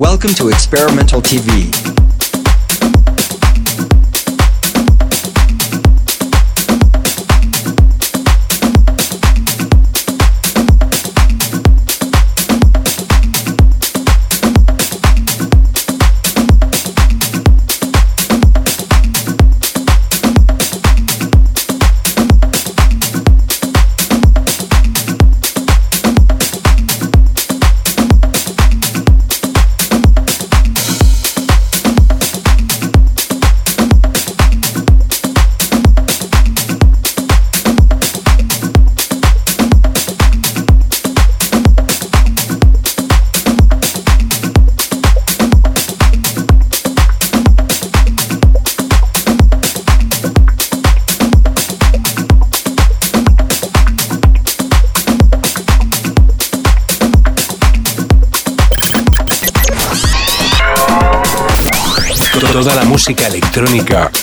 Welcome to Experimental TV.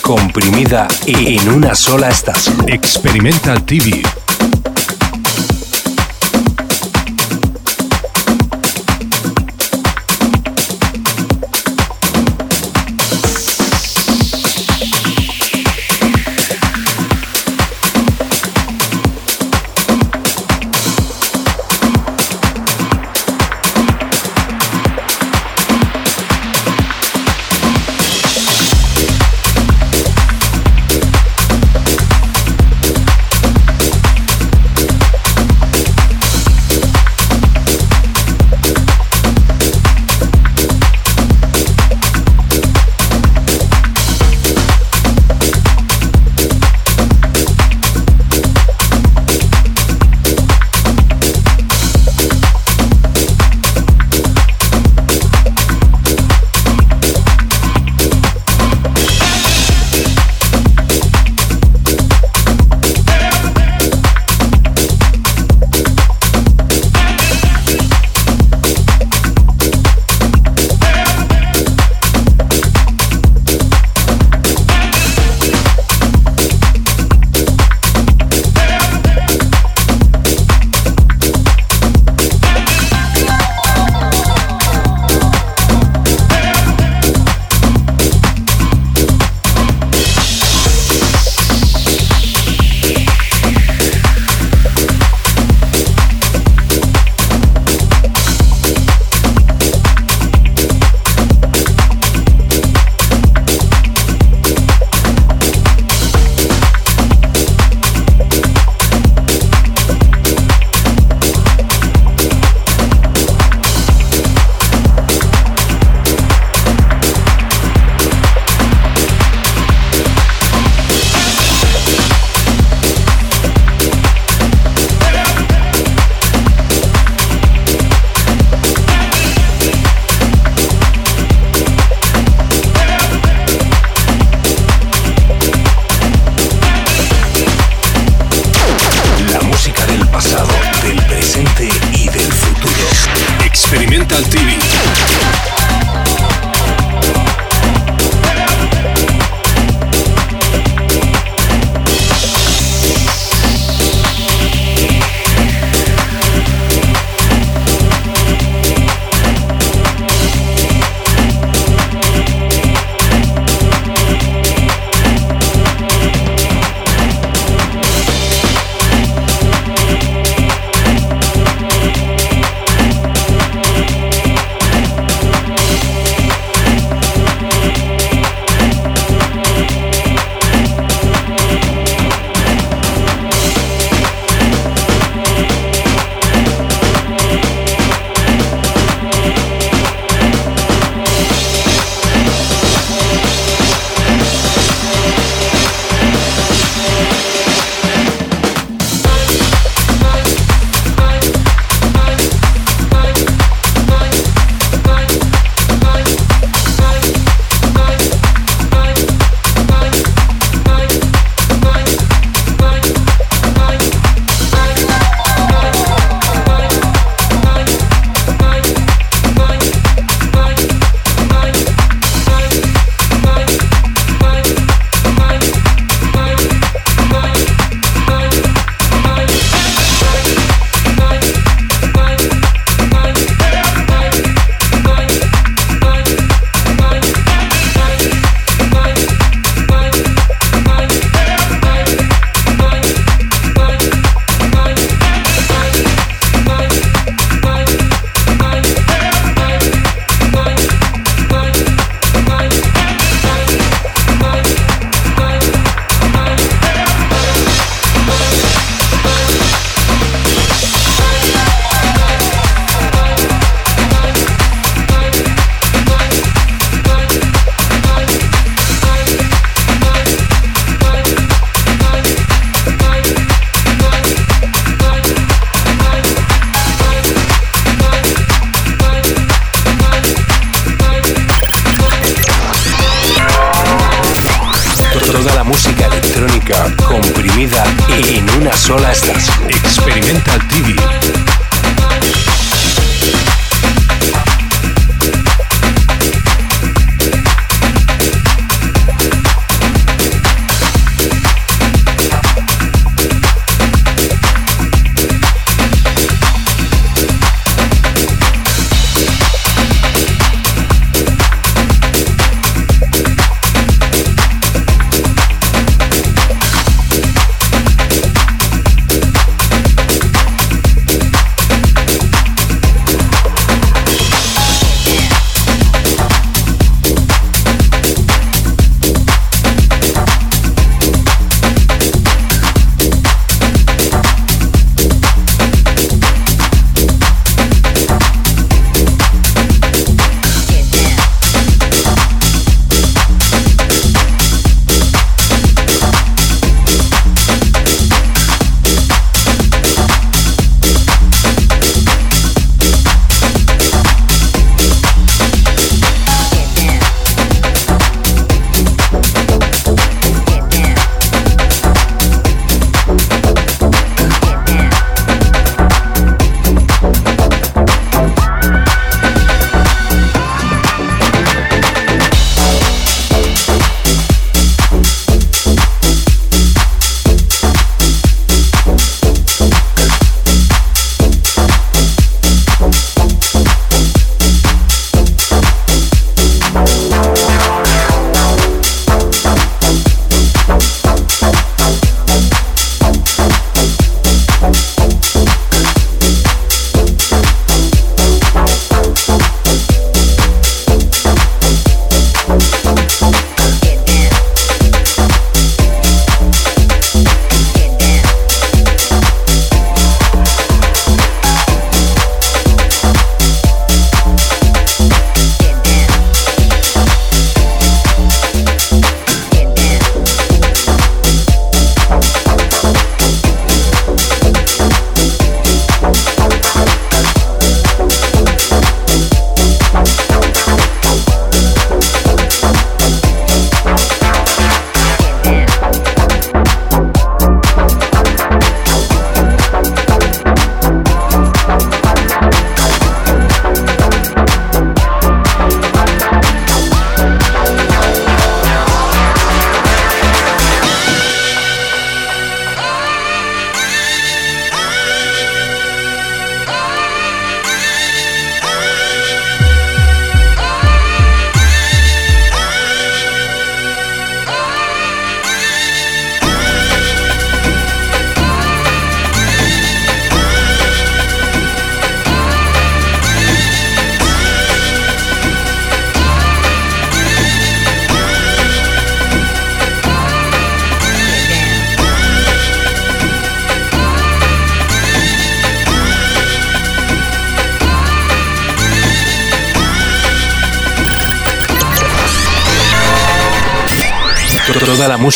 Comprimida en una sola estación. Experimental TV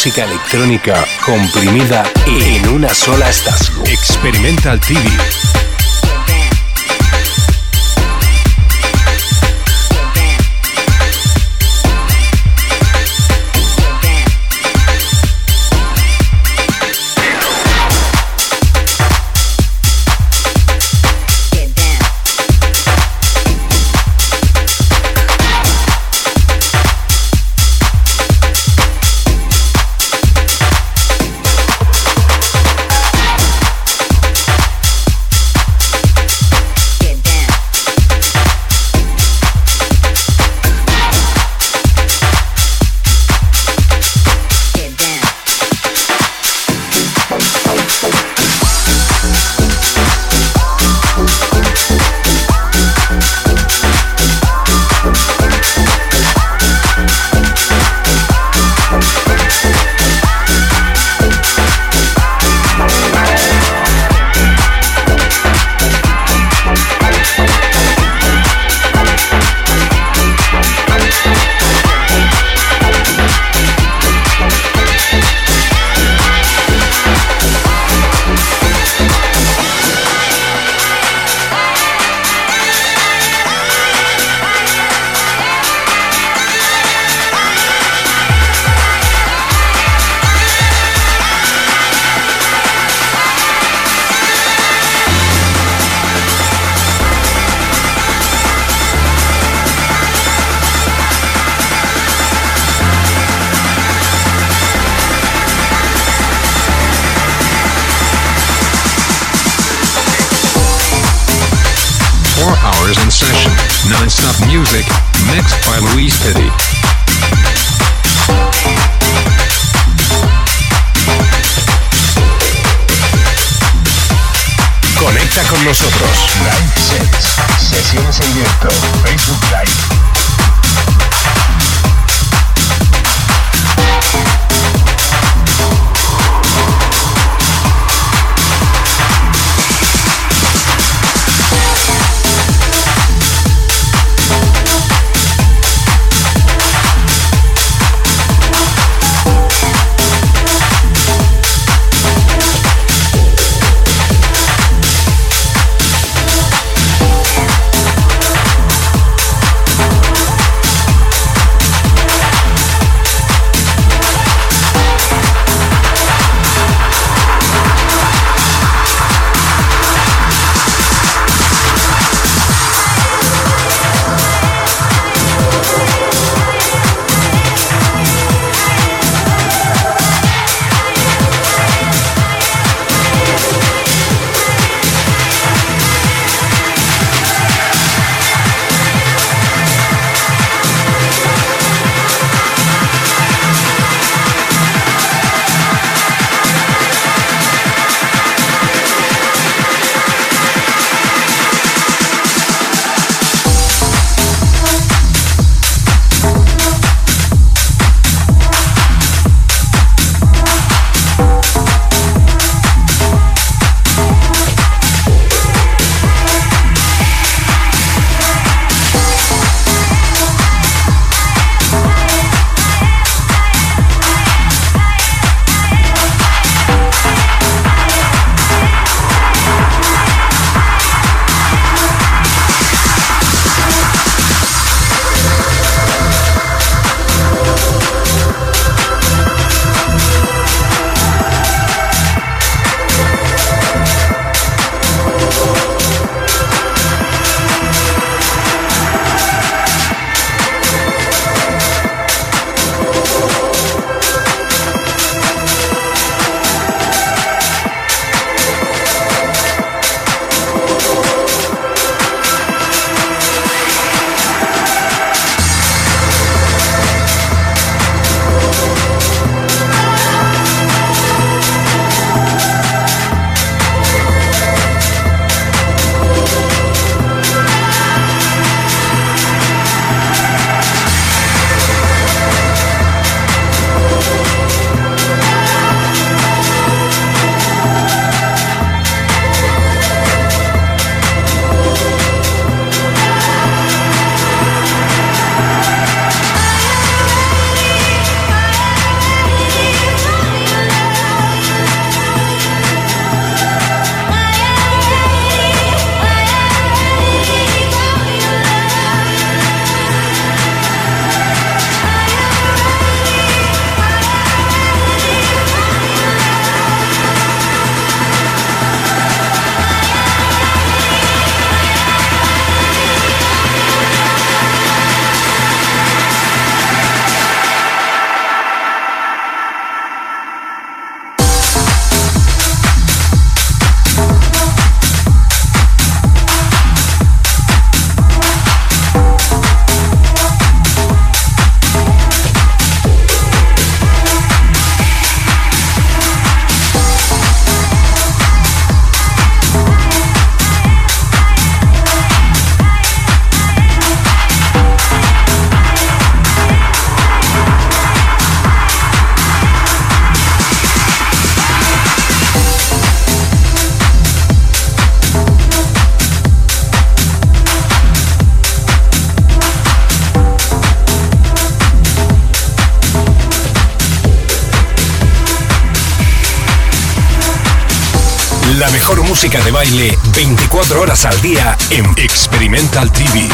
música electrónica comprimida en una sola estación. Experimental TV. Música de baile 24 horas al día en Experimental TV.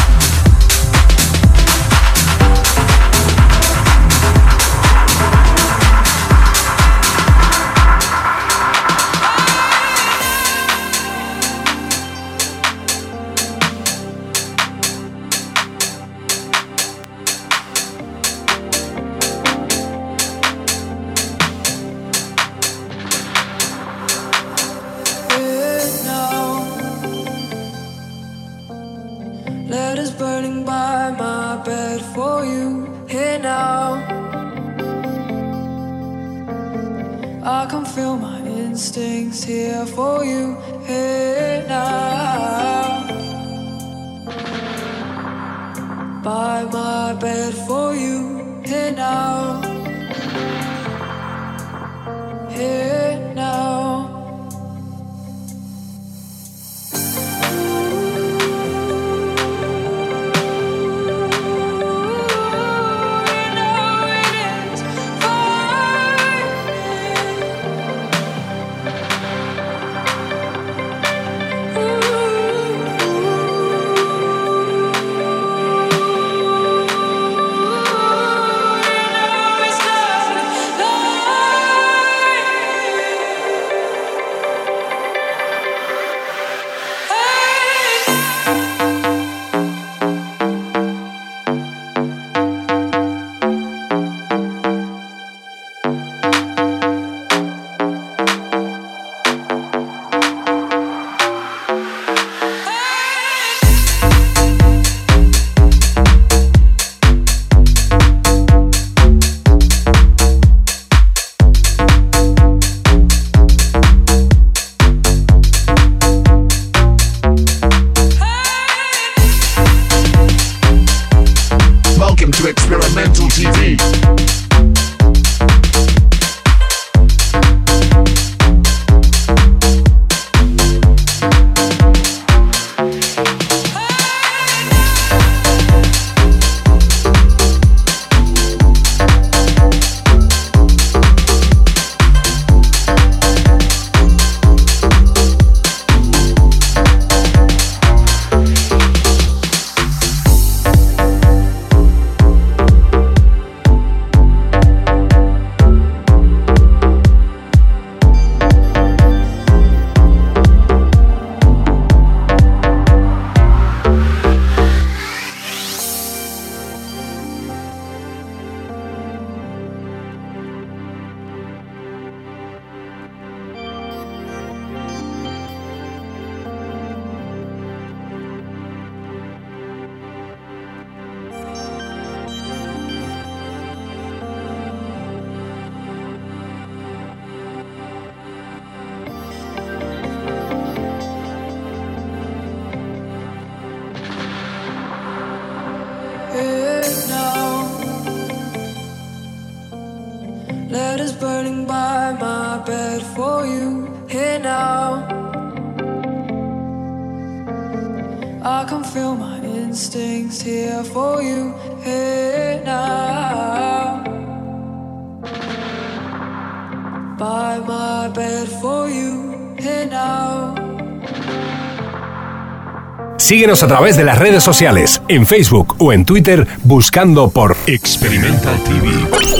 Síguenos a través de las redes sociales, en Facebook o en Twitter, buscando por Experimental TV.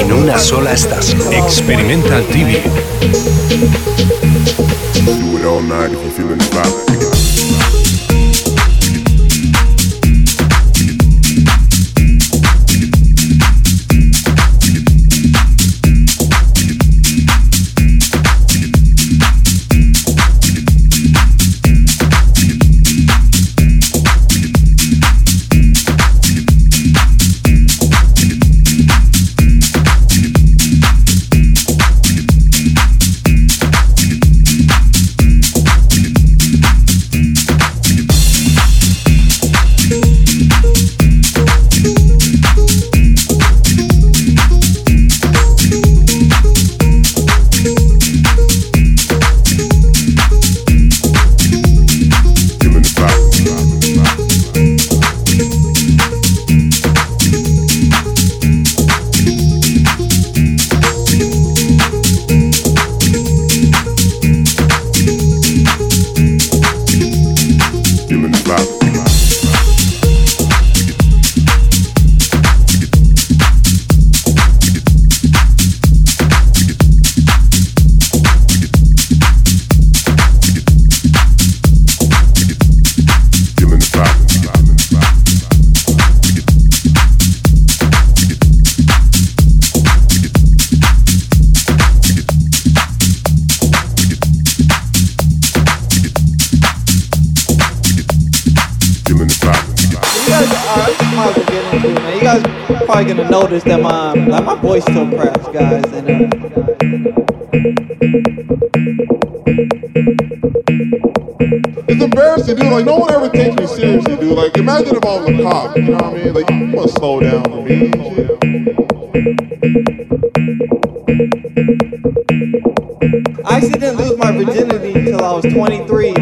En una sola estación. Experimental TV. that uh, my like my voice still craps, guys, and. Uh, it's embarrassing, dude. Like no one ever takes me seriously, dude. Like imagine if I was a cop, you know what I mean? Like you must to slow down for me. I actually didn't lose my virginity until I was 23.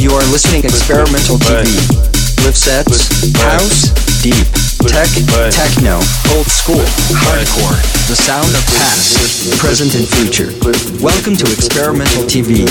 You are listening to Experimental TV. Live sets, house, deep, tech, techno, old school, hardcore, the sound of past, present and future. Welcome to Experimental TV.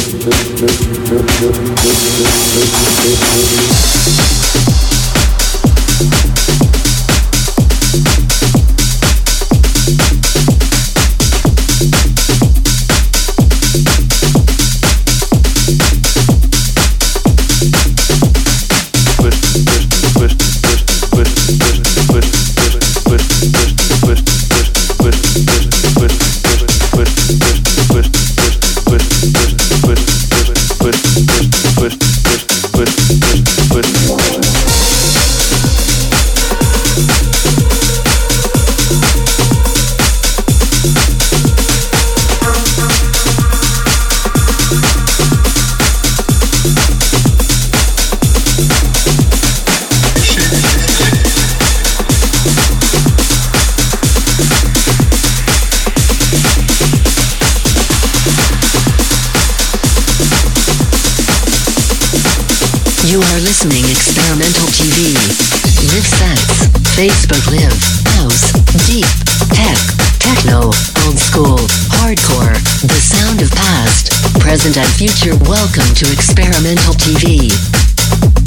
Listening Experimental TV. Live sets, Facebook Live, House, Deep, Tech, Techno, Old School, Hardcore, the sound of past, present and future. Welcome to Experimental TV.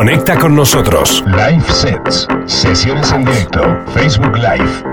Conecta con nosotros. Live Sets. Sesiones en directo. Facebook Live.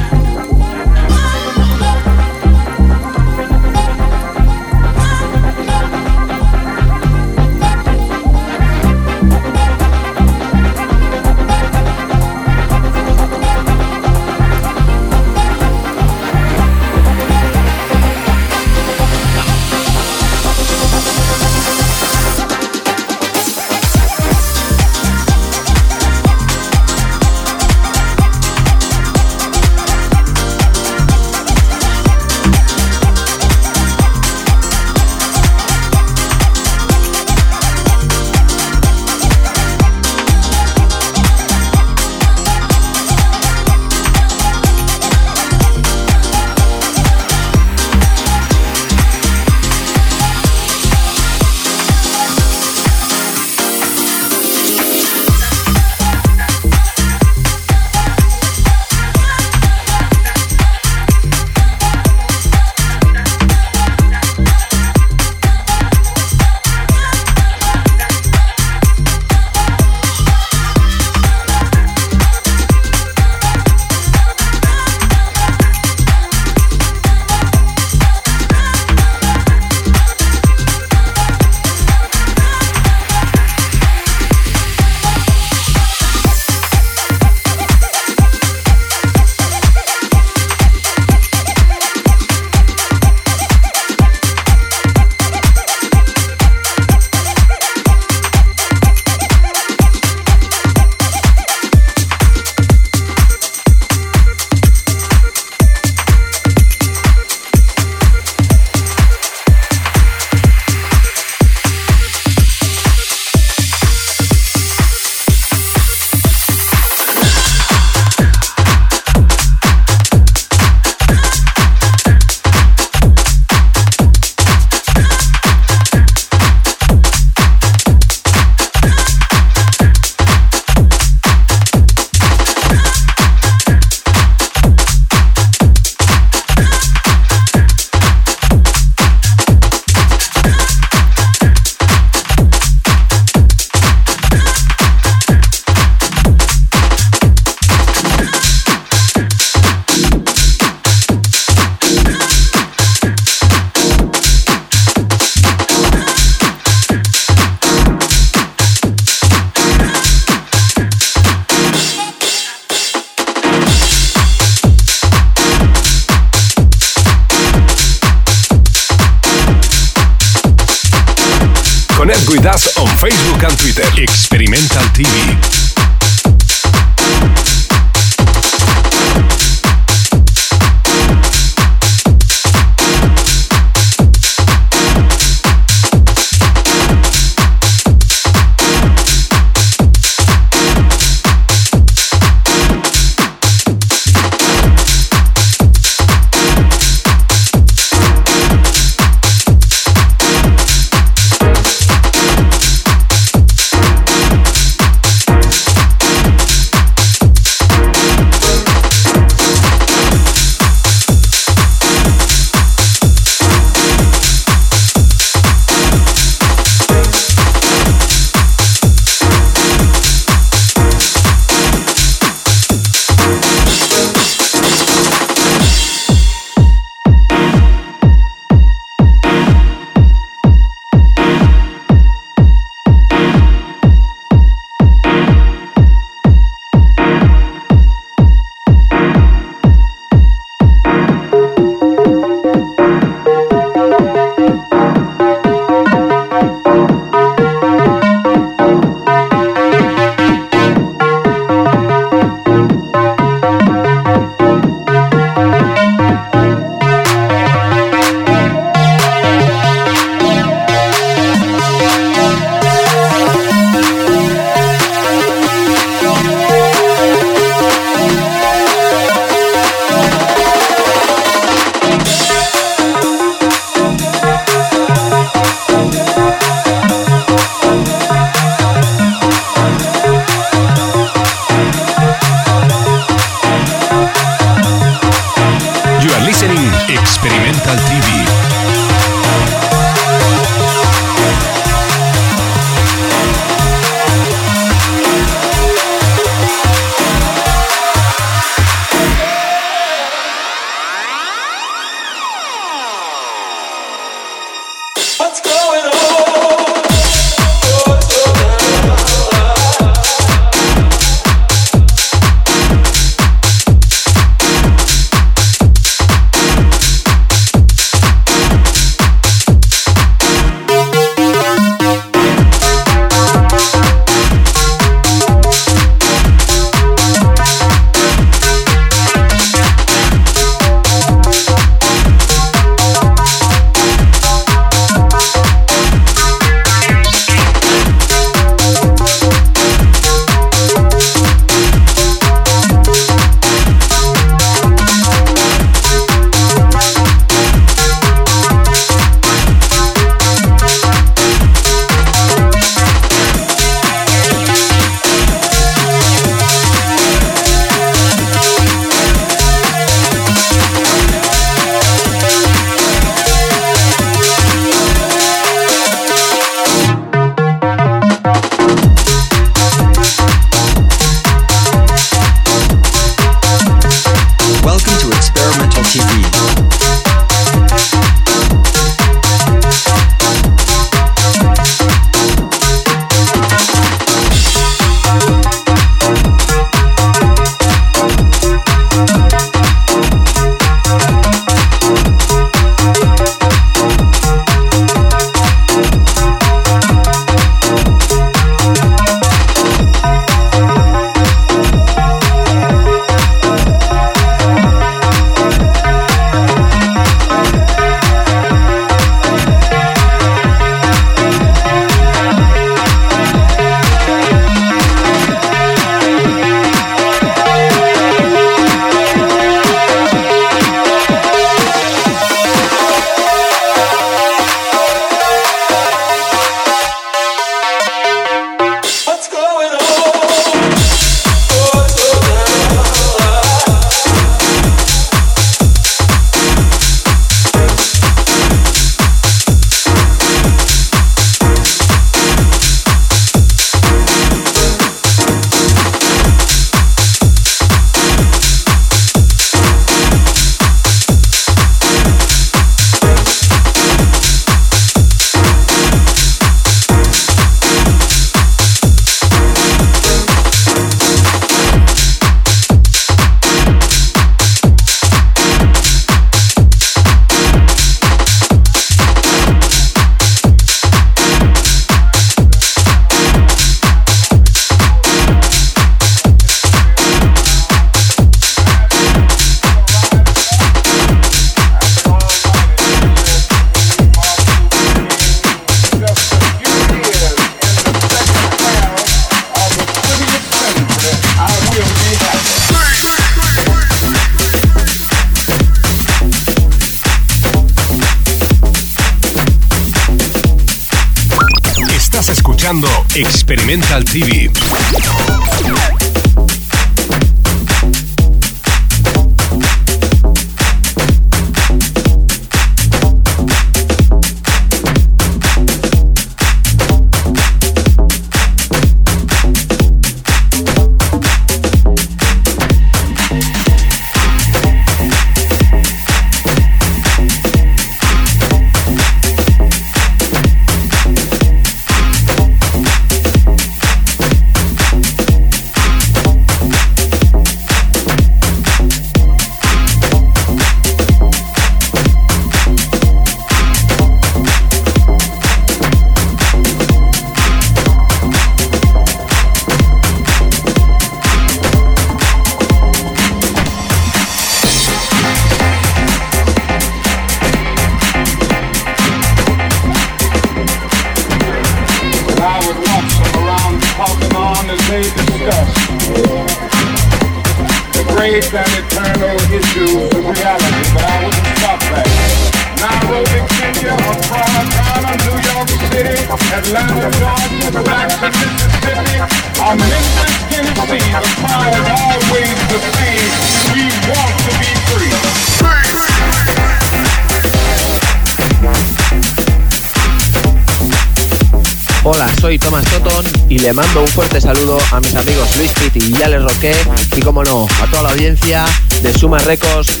Records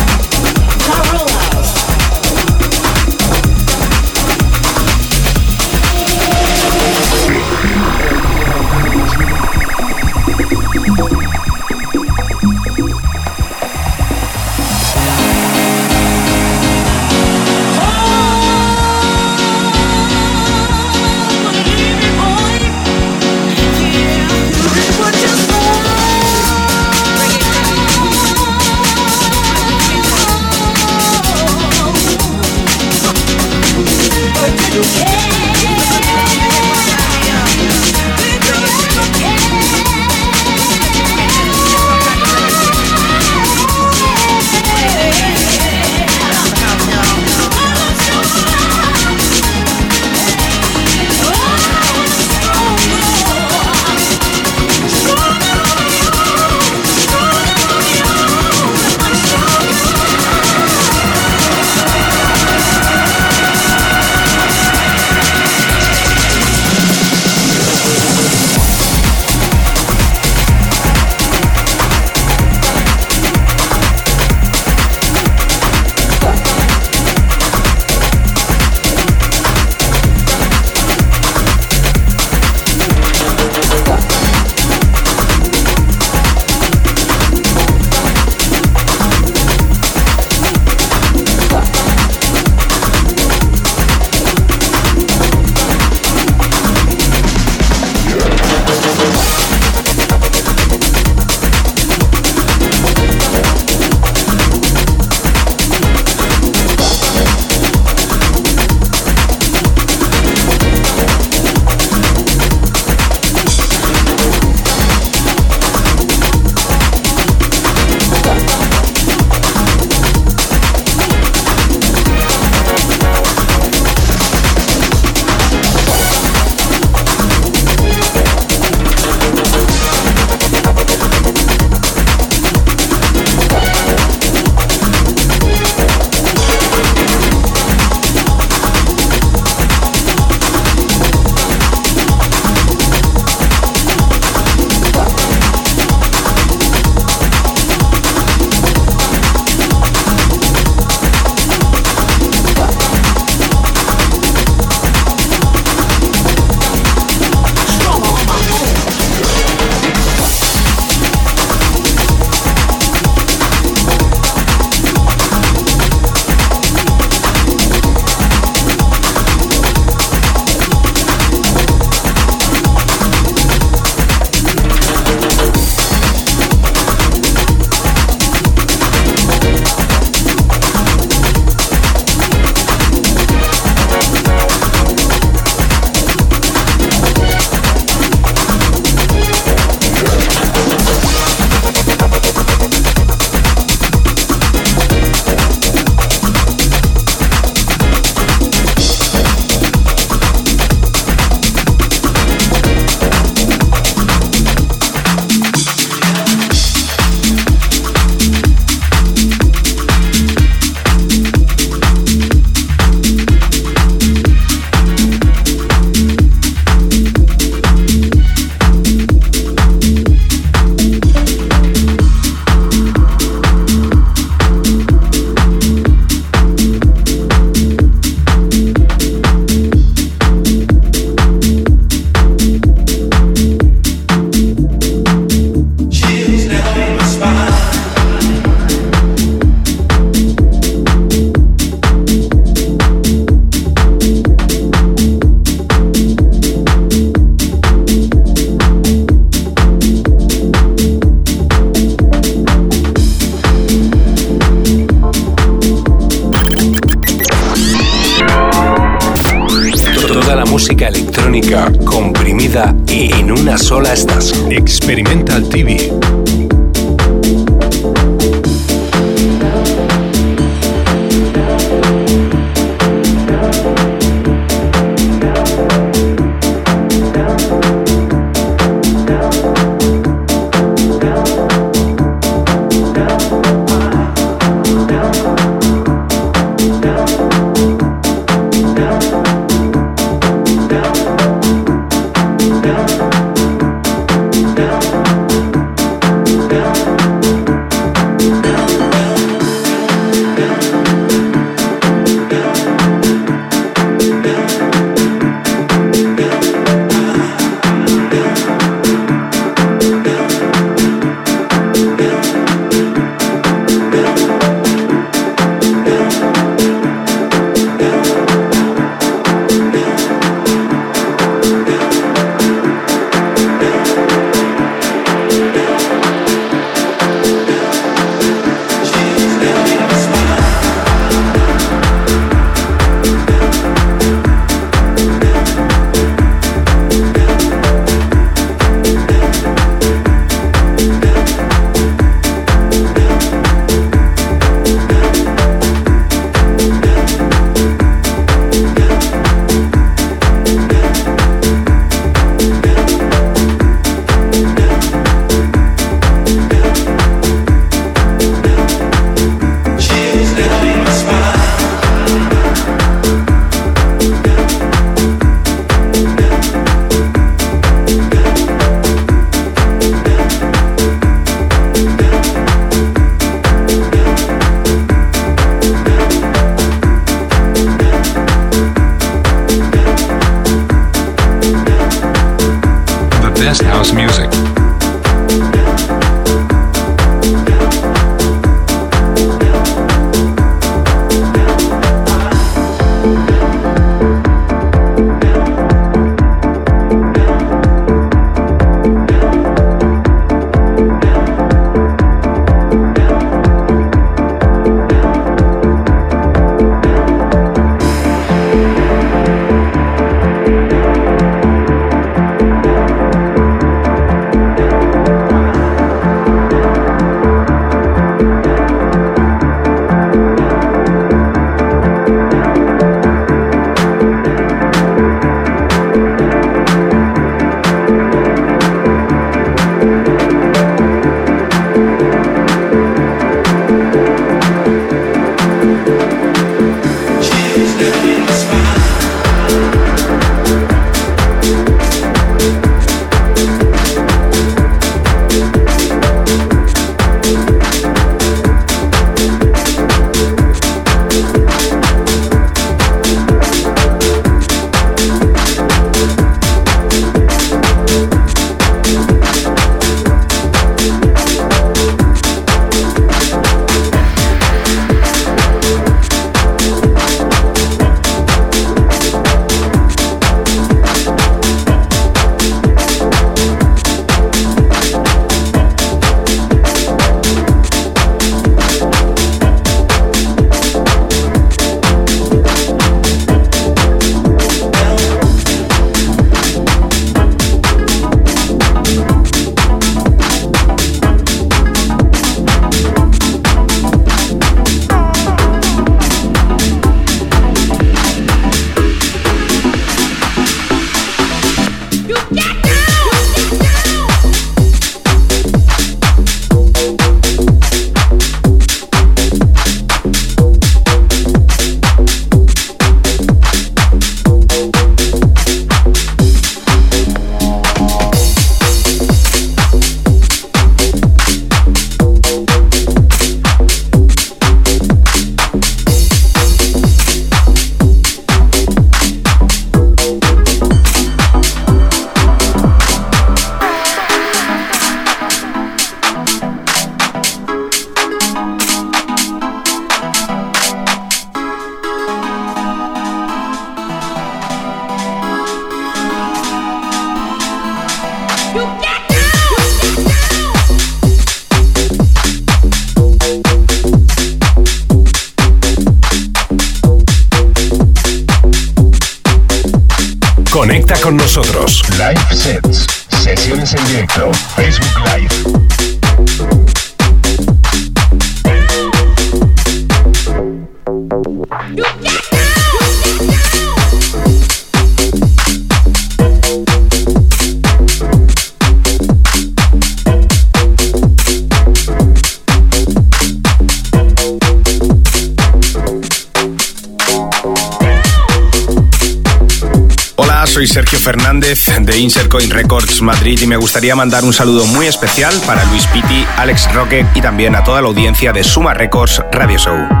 Records Madrid y me gustaría mandar un saludo muy especial para Luis Pitti, Alex Roque y también a toda la audiencia de Suma Records Radio Show.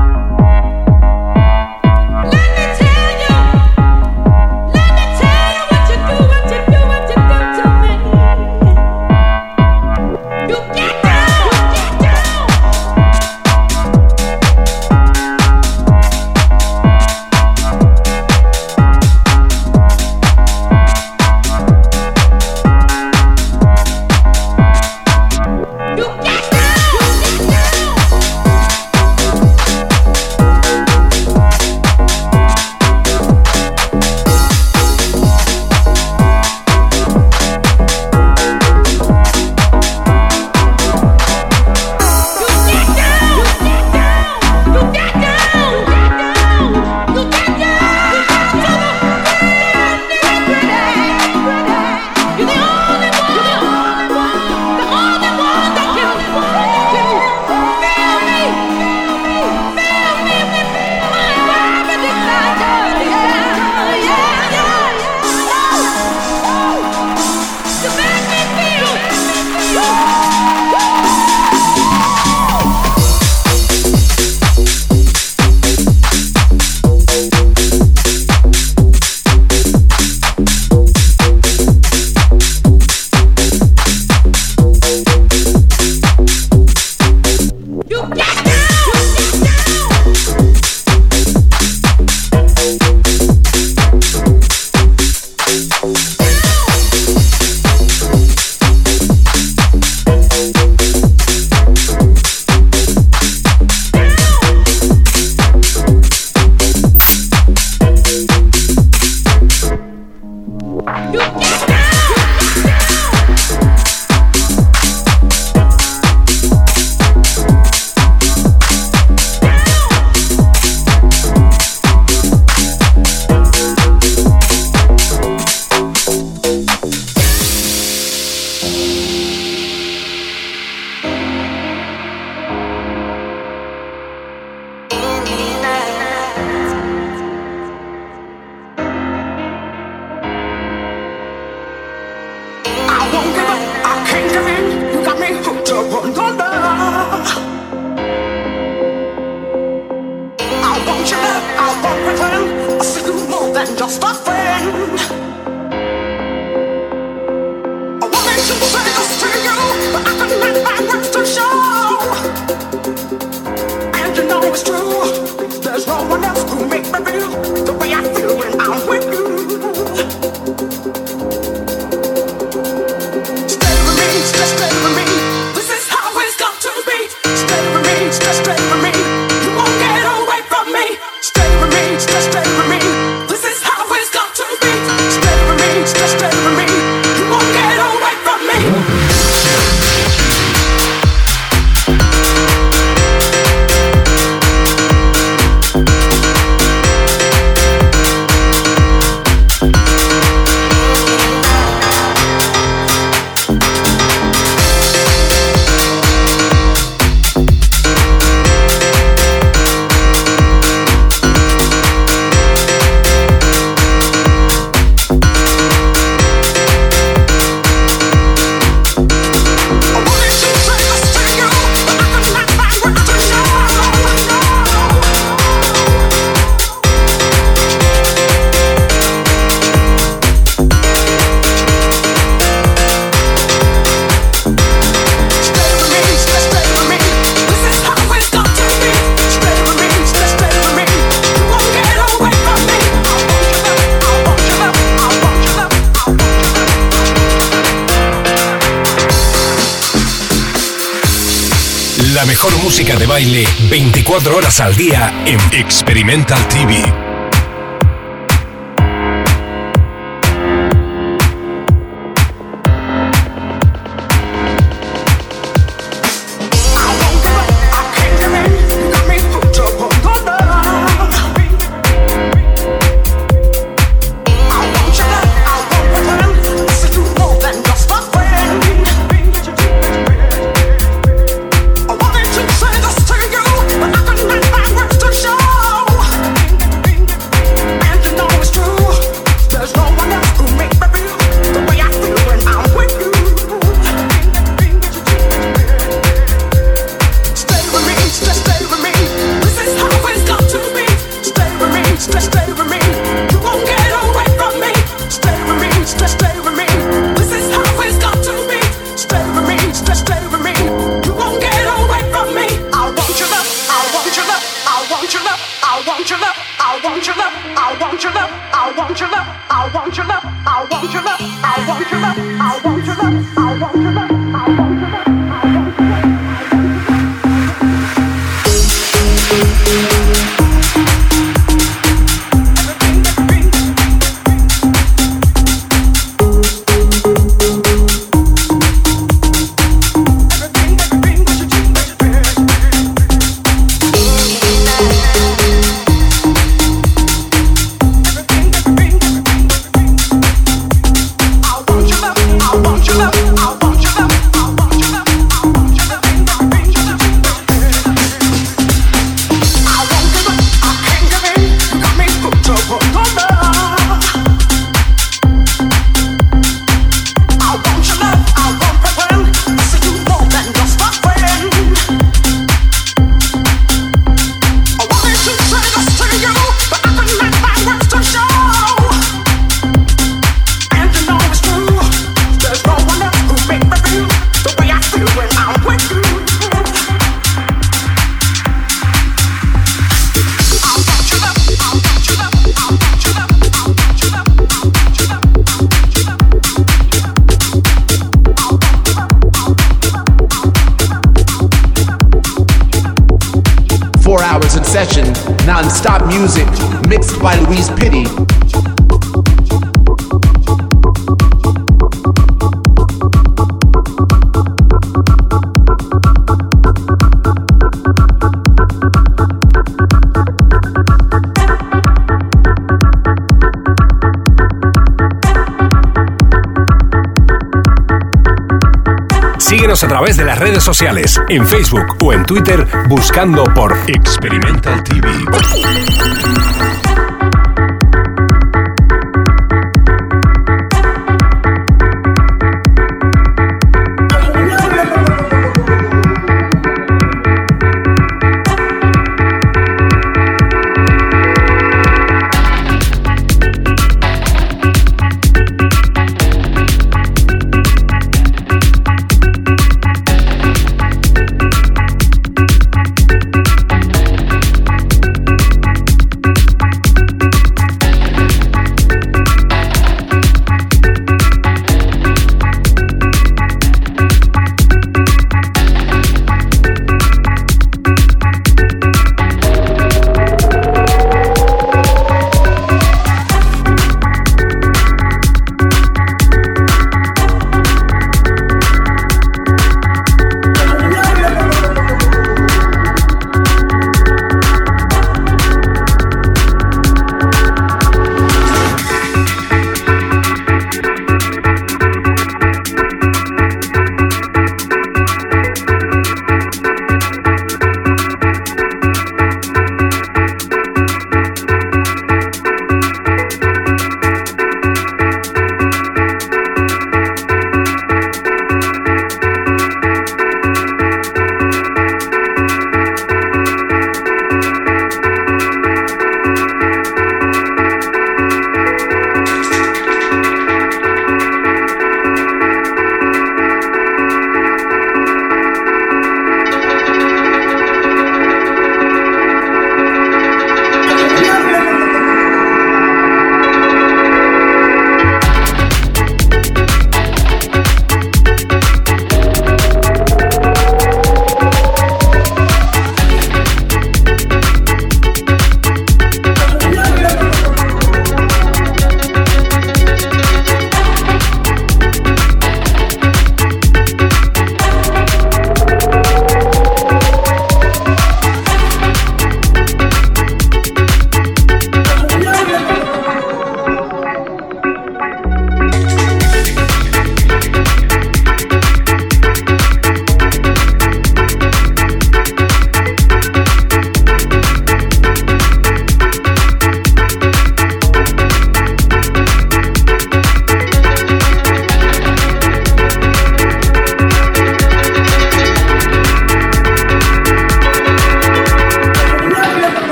En Facebook o en Twitter, buscando por Experimental TV.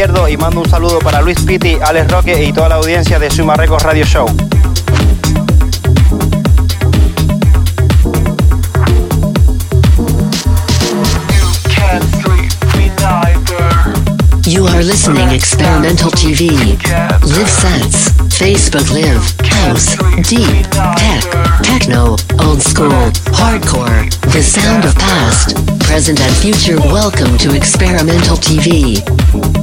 Y mando un saludo para Luis Pitti, Alex Roque y toda la audiencia de Suma Records Radio Show. You are listening Experimental TV. Live sets, Facebook Live, House, Deep, Tech, Techno, Old School, Hardcore, The Sound of Past, Present and Future. Welcome to Experimental TV.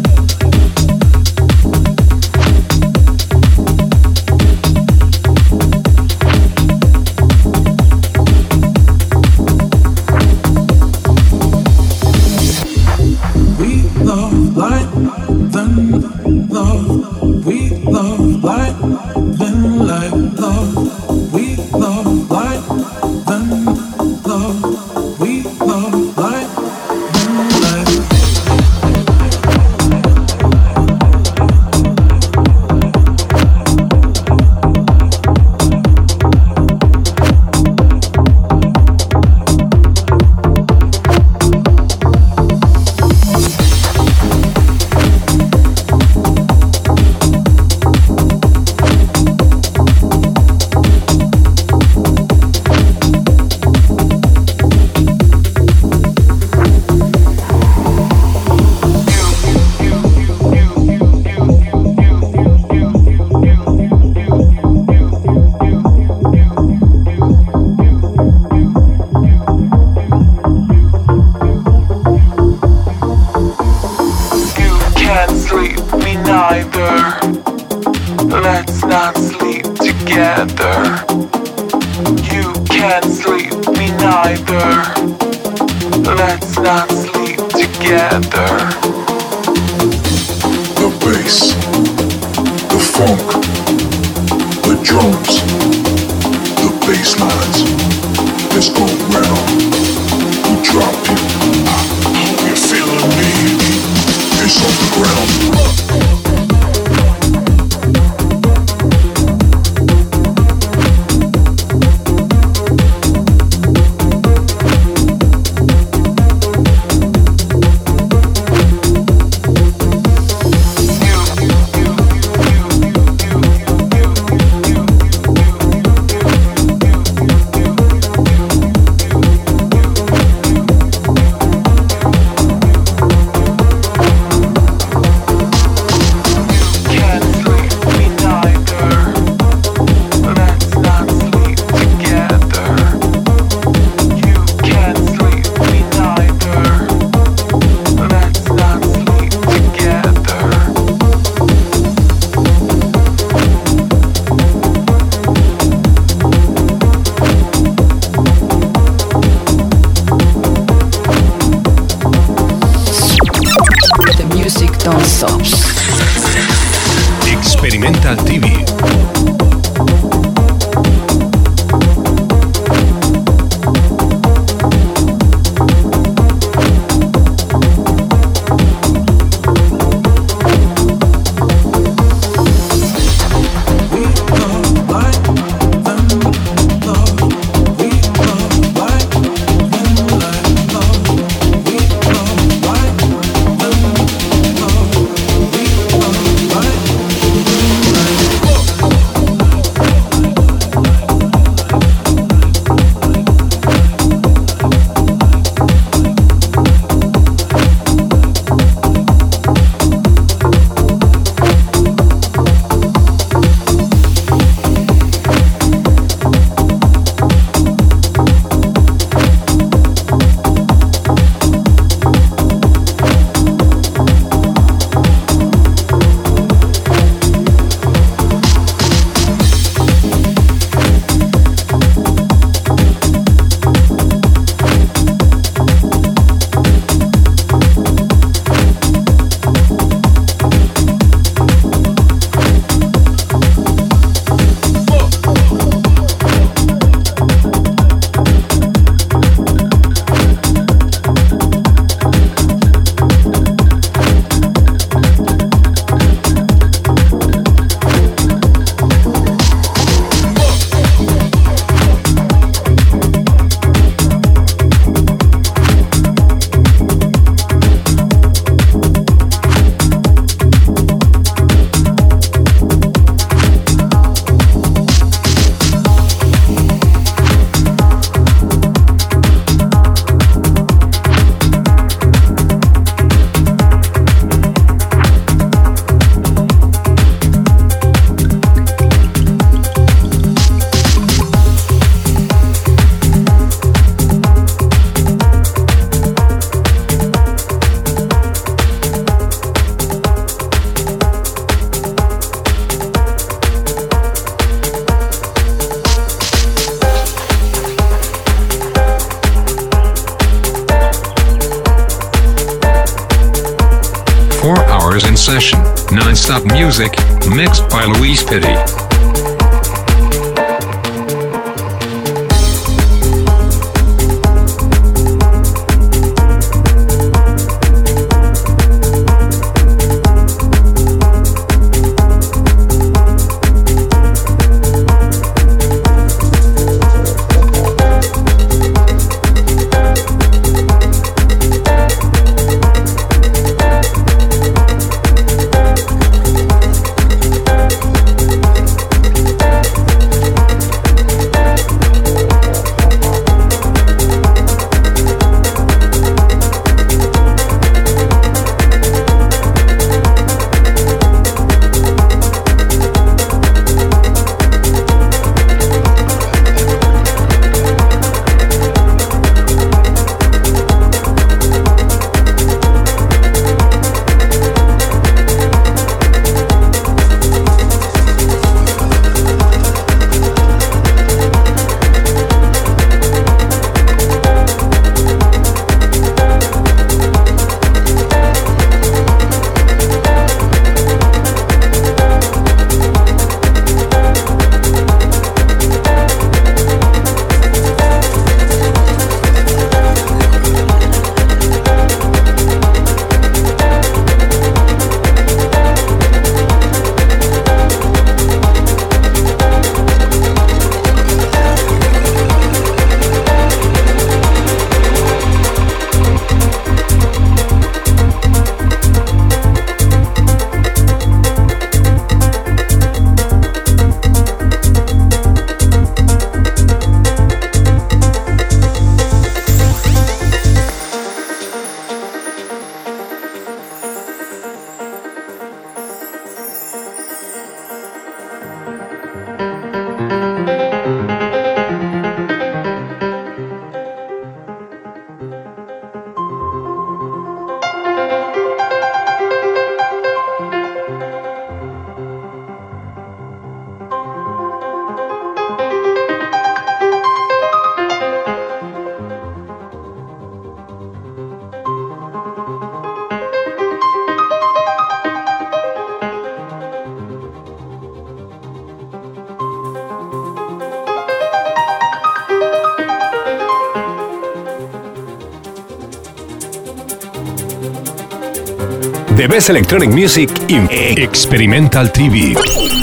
Best Electronic Music in Experimental TV.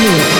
Move.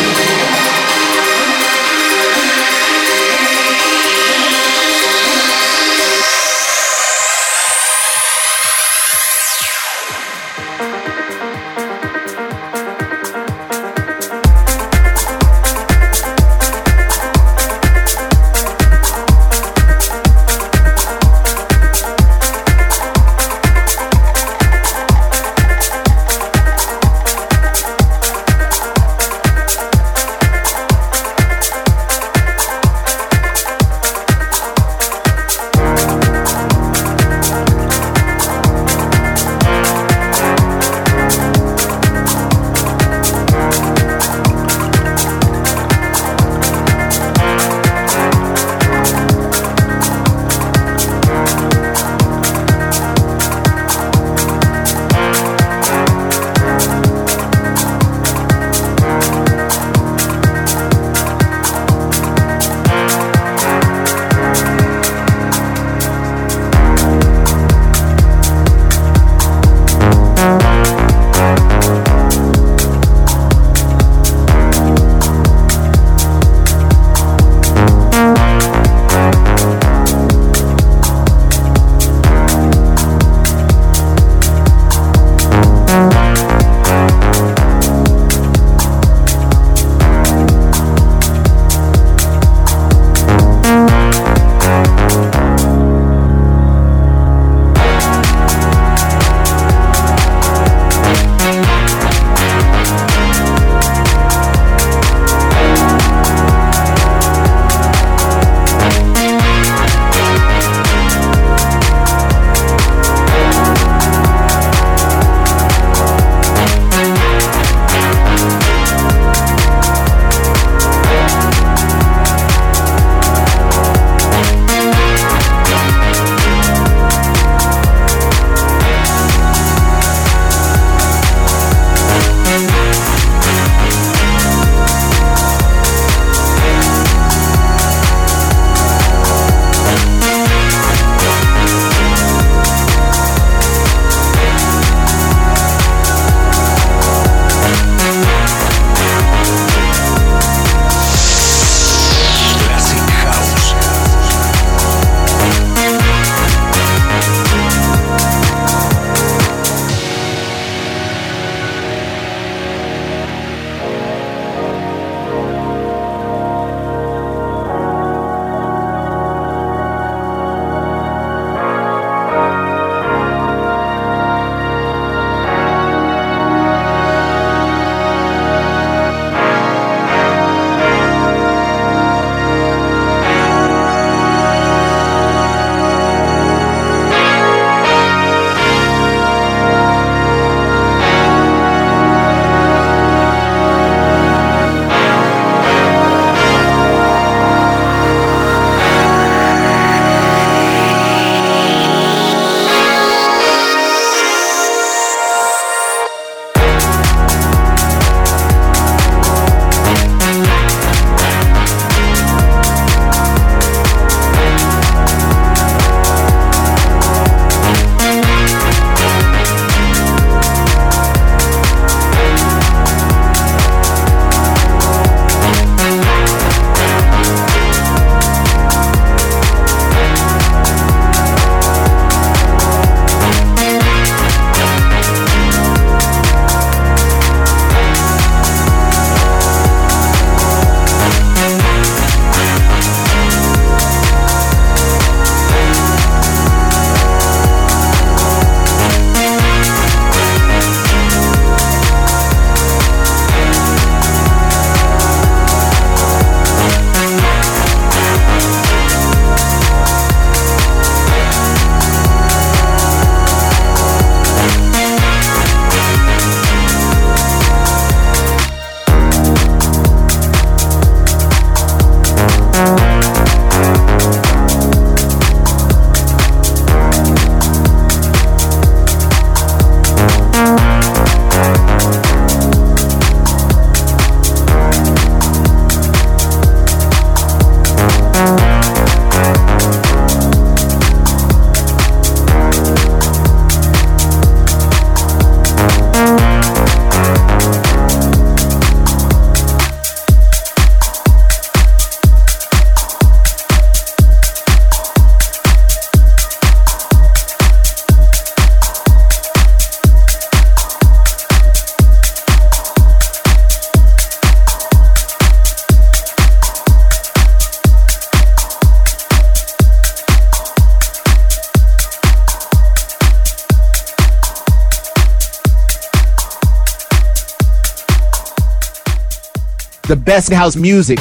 Westinghouse music.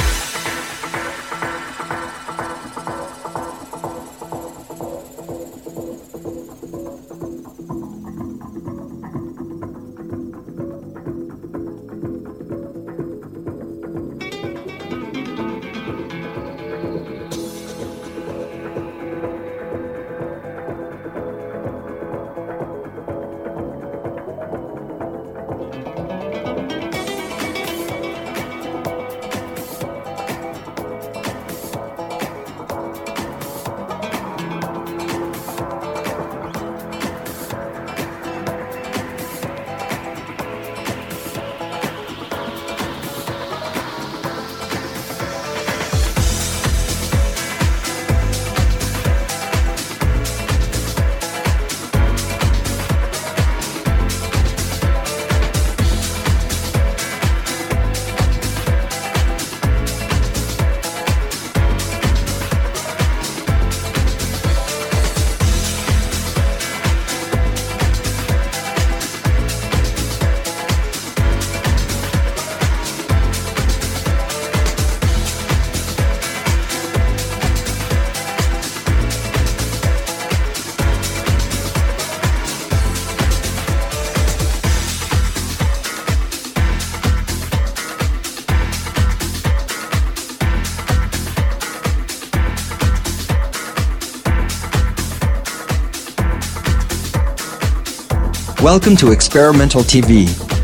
Welcome to Experimental TV.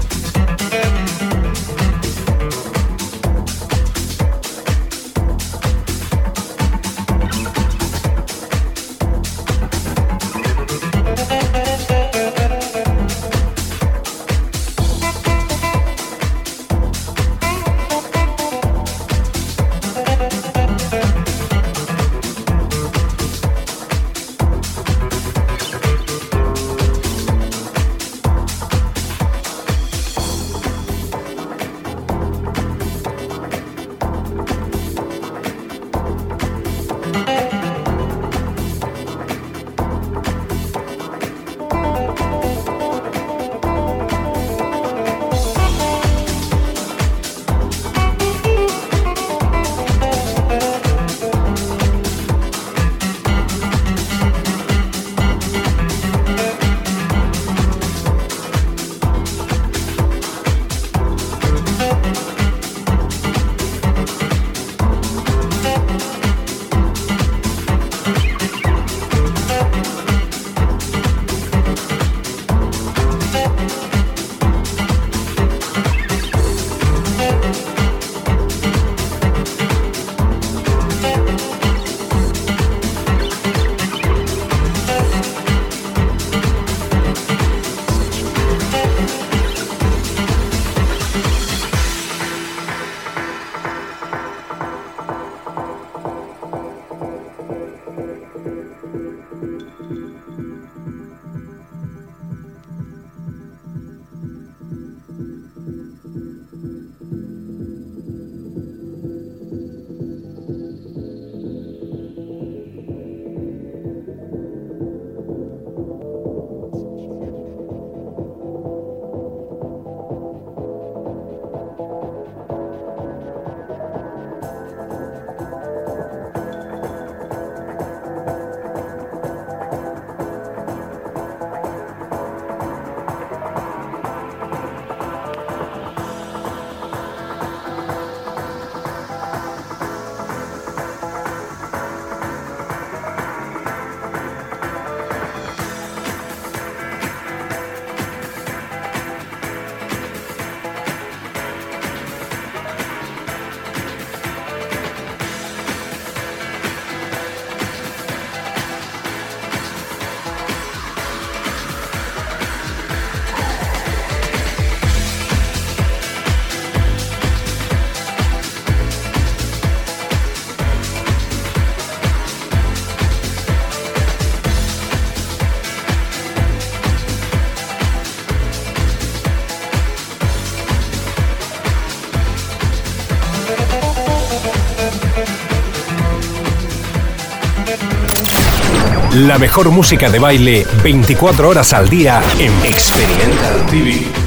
La mejor música de baile 24 horas al día en Experimental TV.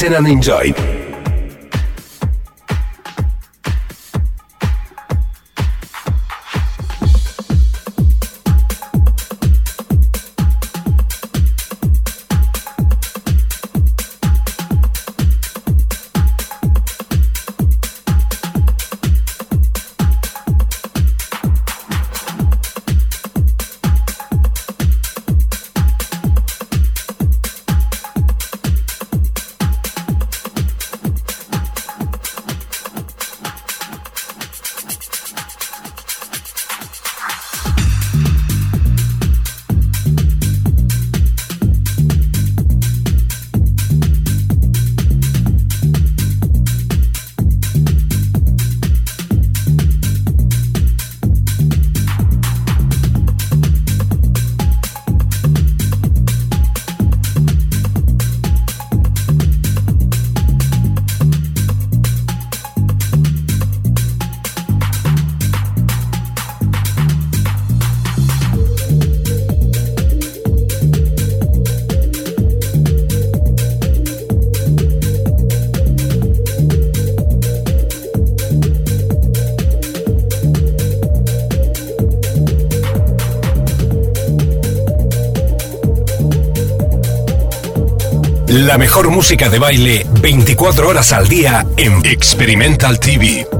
Listen and enjoy. La mejor música de baile 24 horas al día en Experimental TV.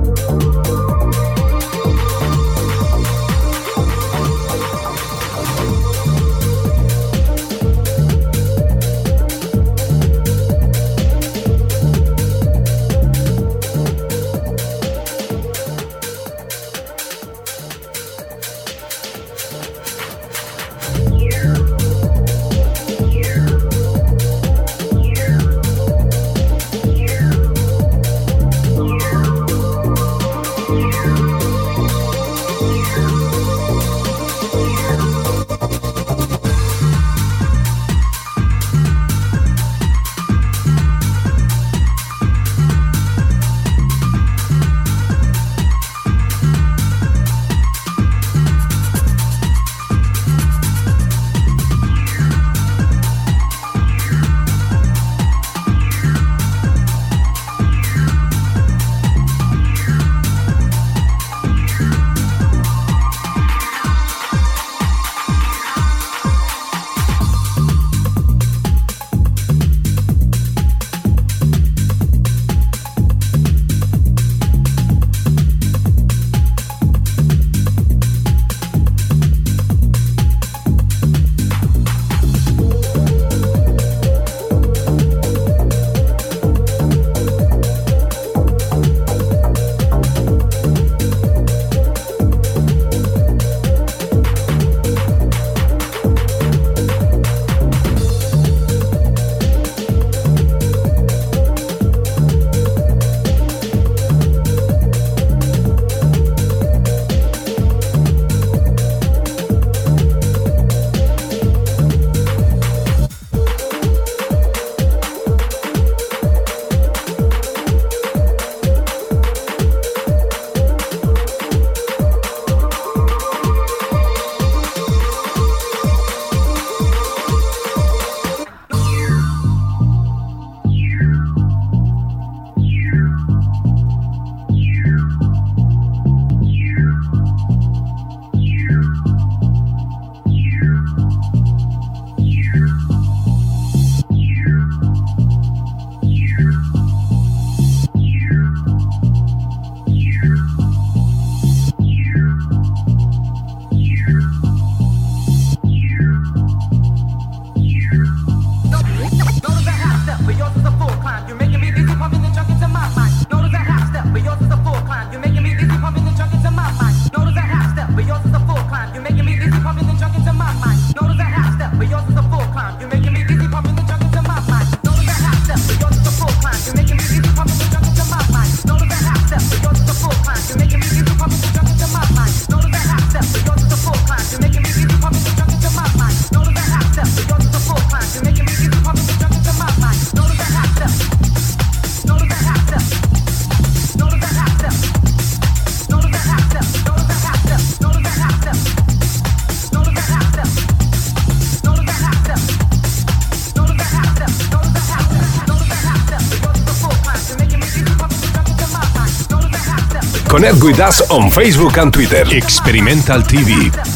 Connect with us on Facebook and Twitter. Experimental TV.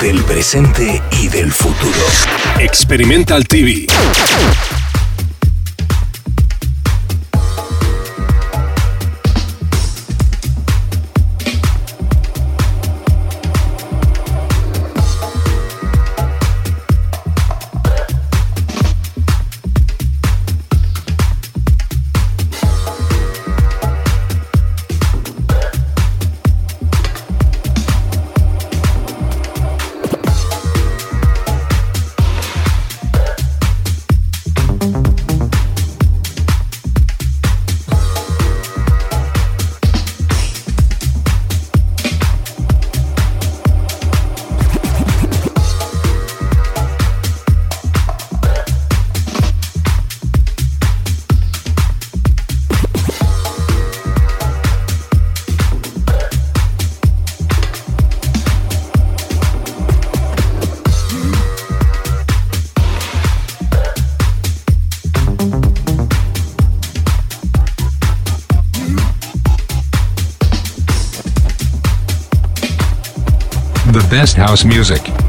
Del presente y del futuro. Experimental TV. Best house music.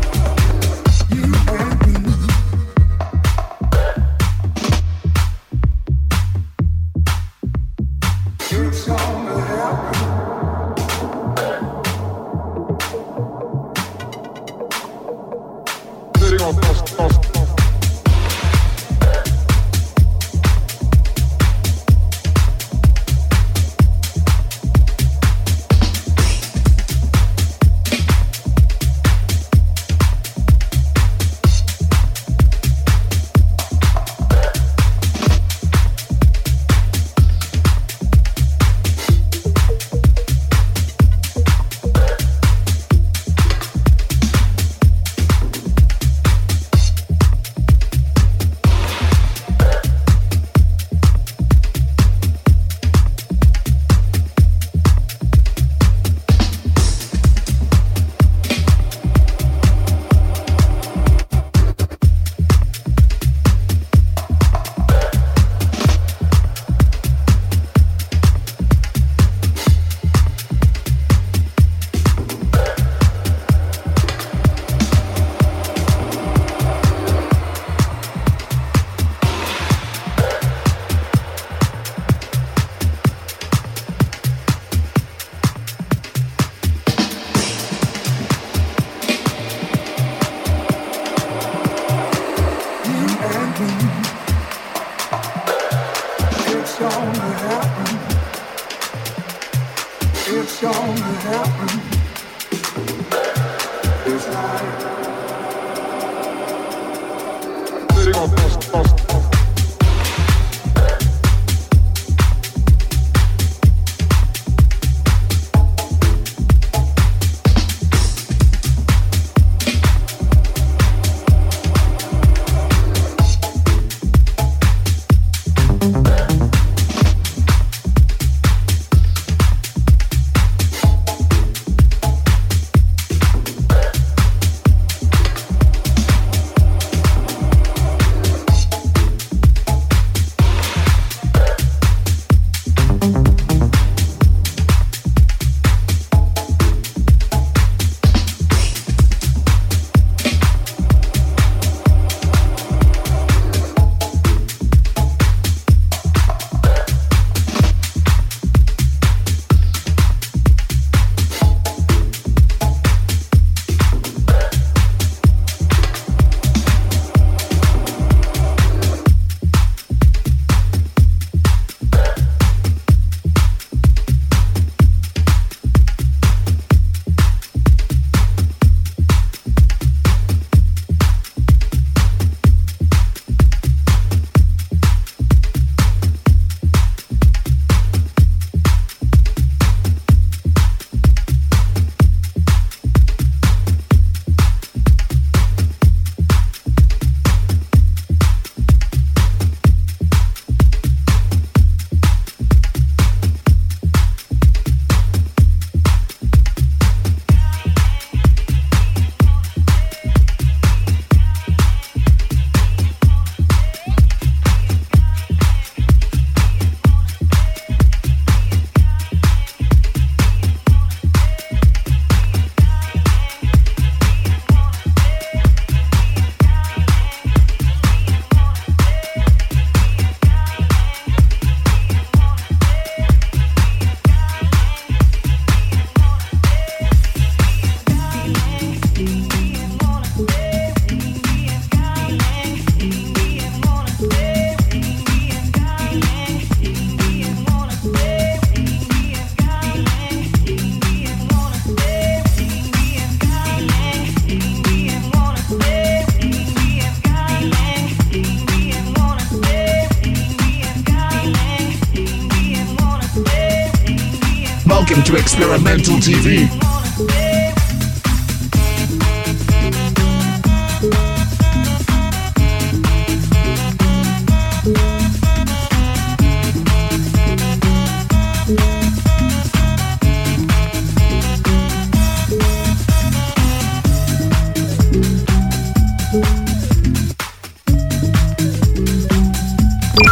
TV.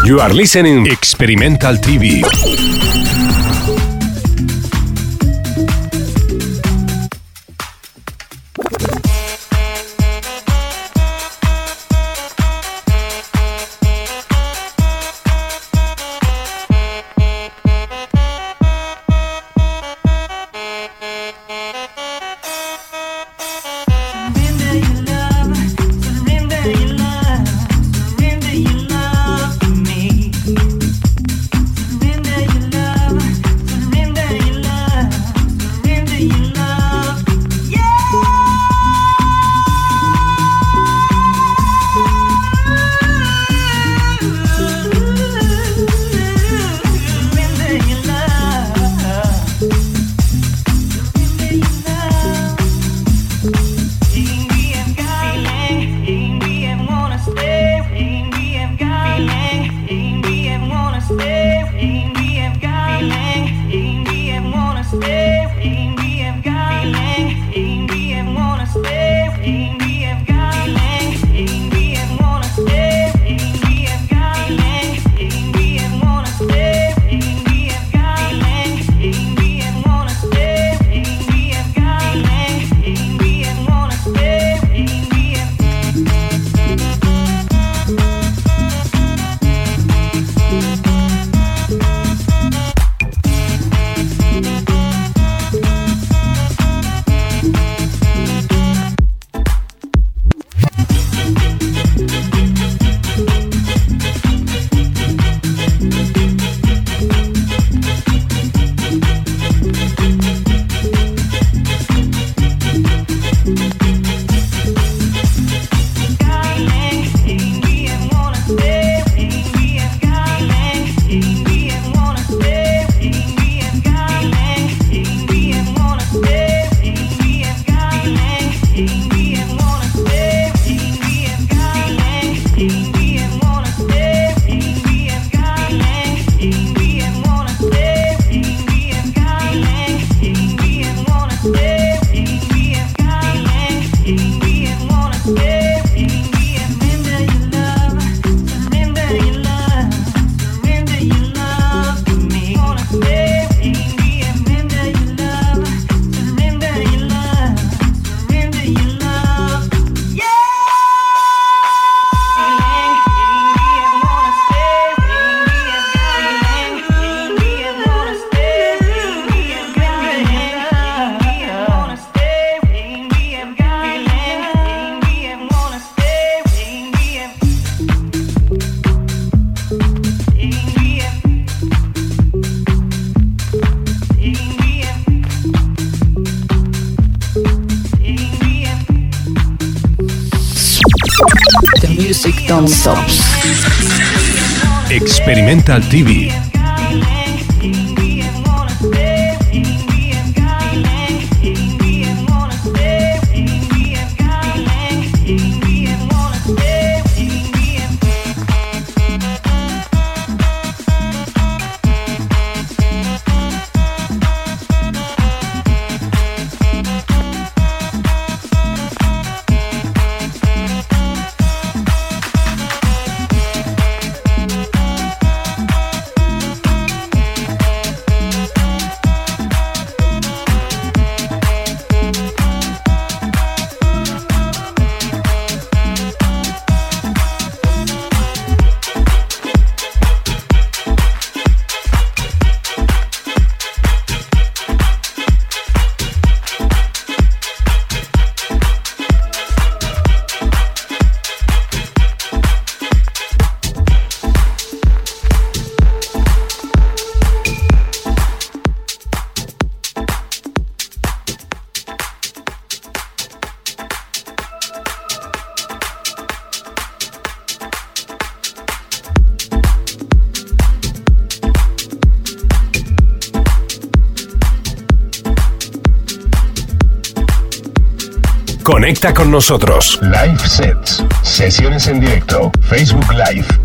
You are listening Experimental TV. Don't stop. Experimental TV. Con nosotros. Live Sets. Sesiones en directo. Facebook Live.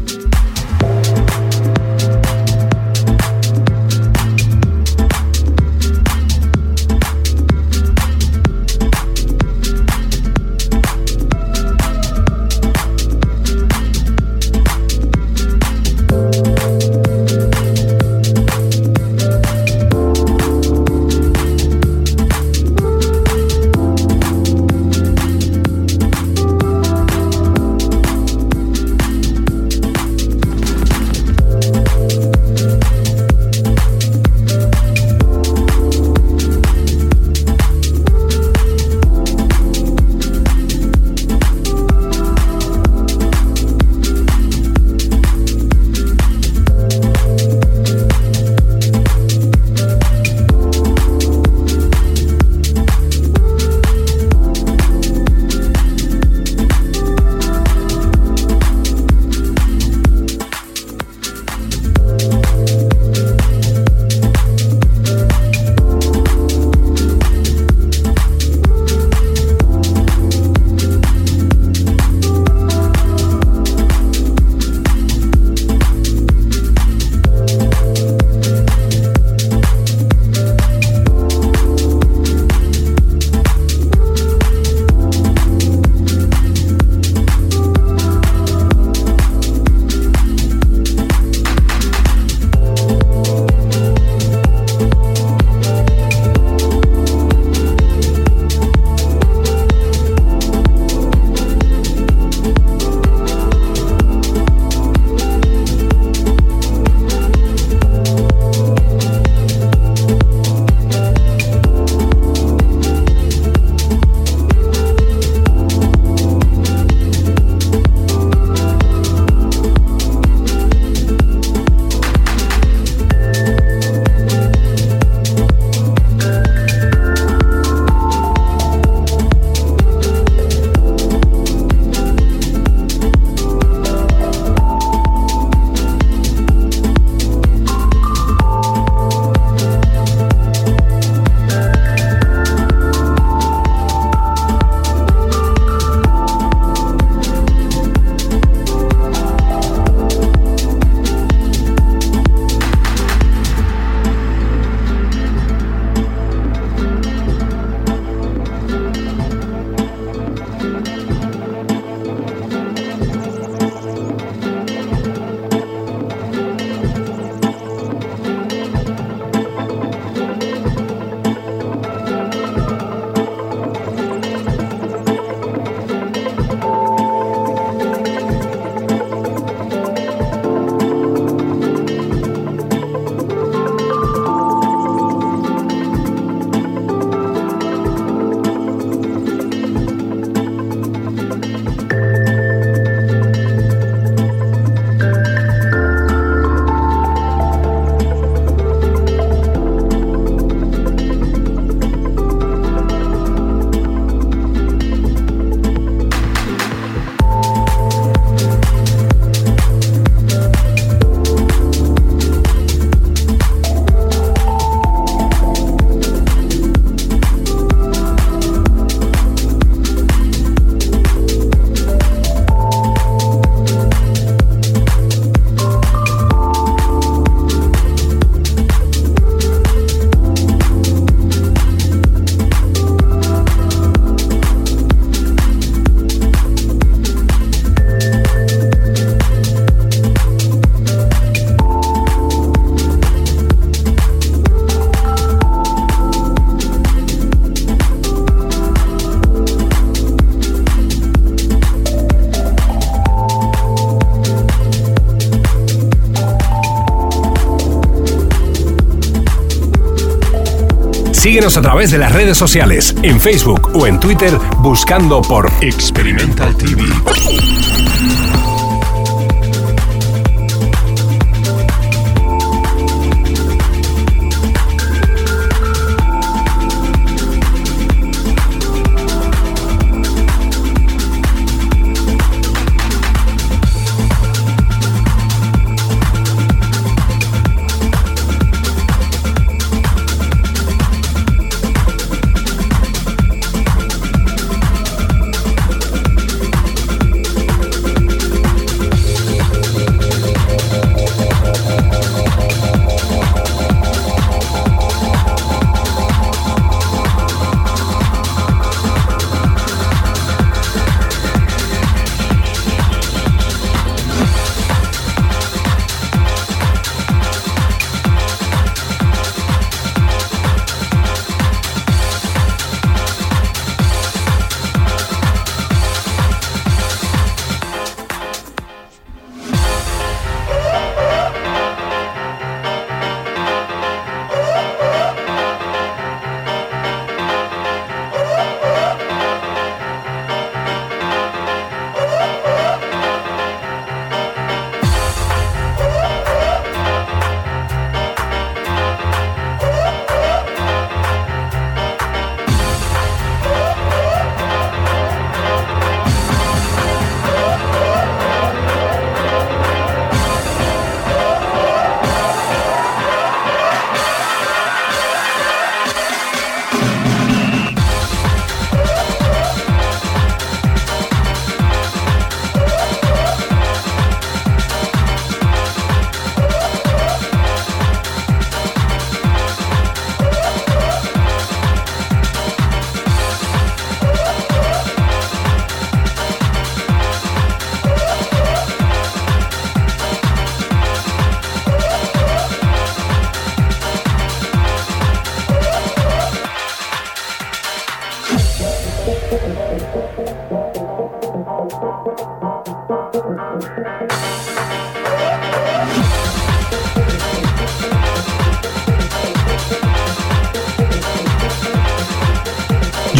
A través de las redes sociales, en Facebook o en Twitter, buscando por Experimental TV.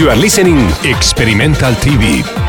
You are listening Experimental TV.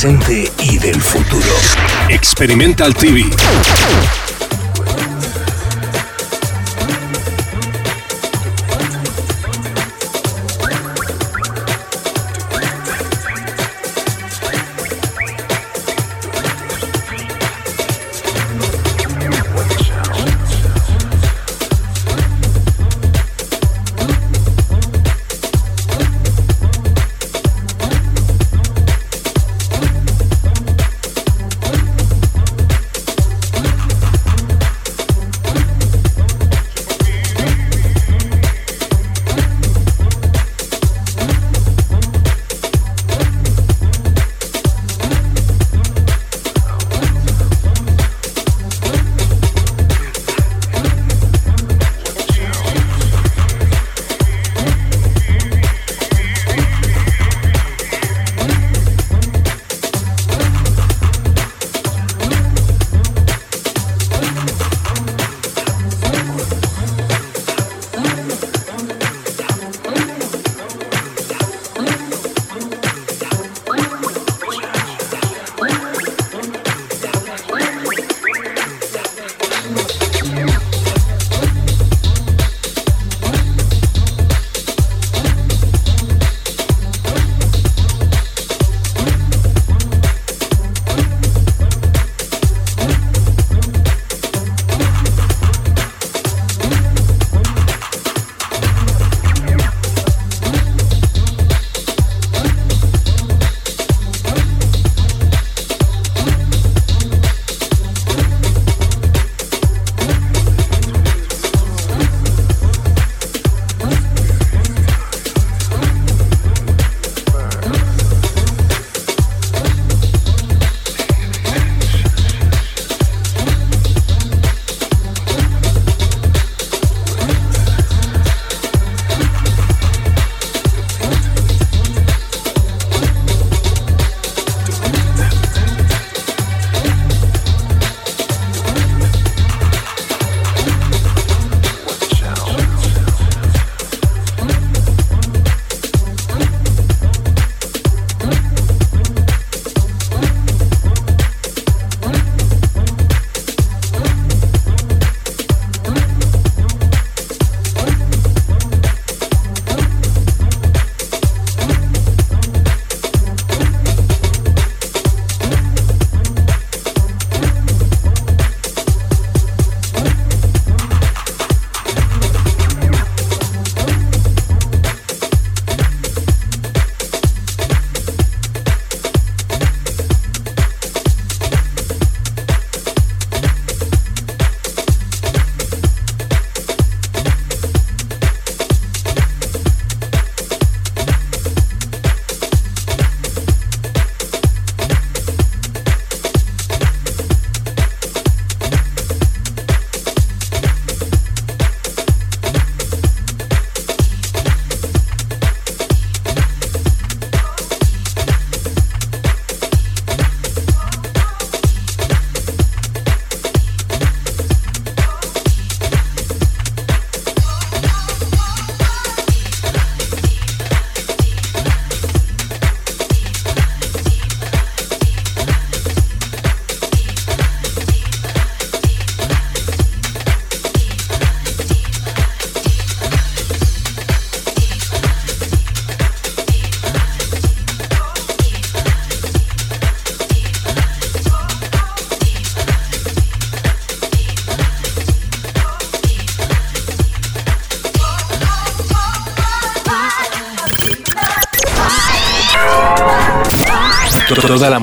Presente y del futuro. Experimental TV.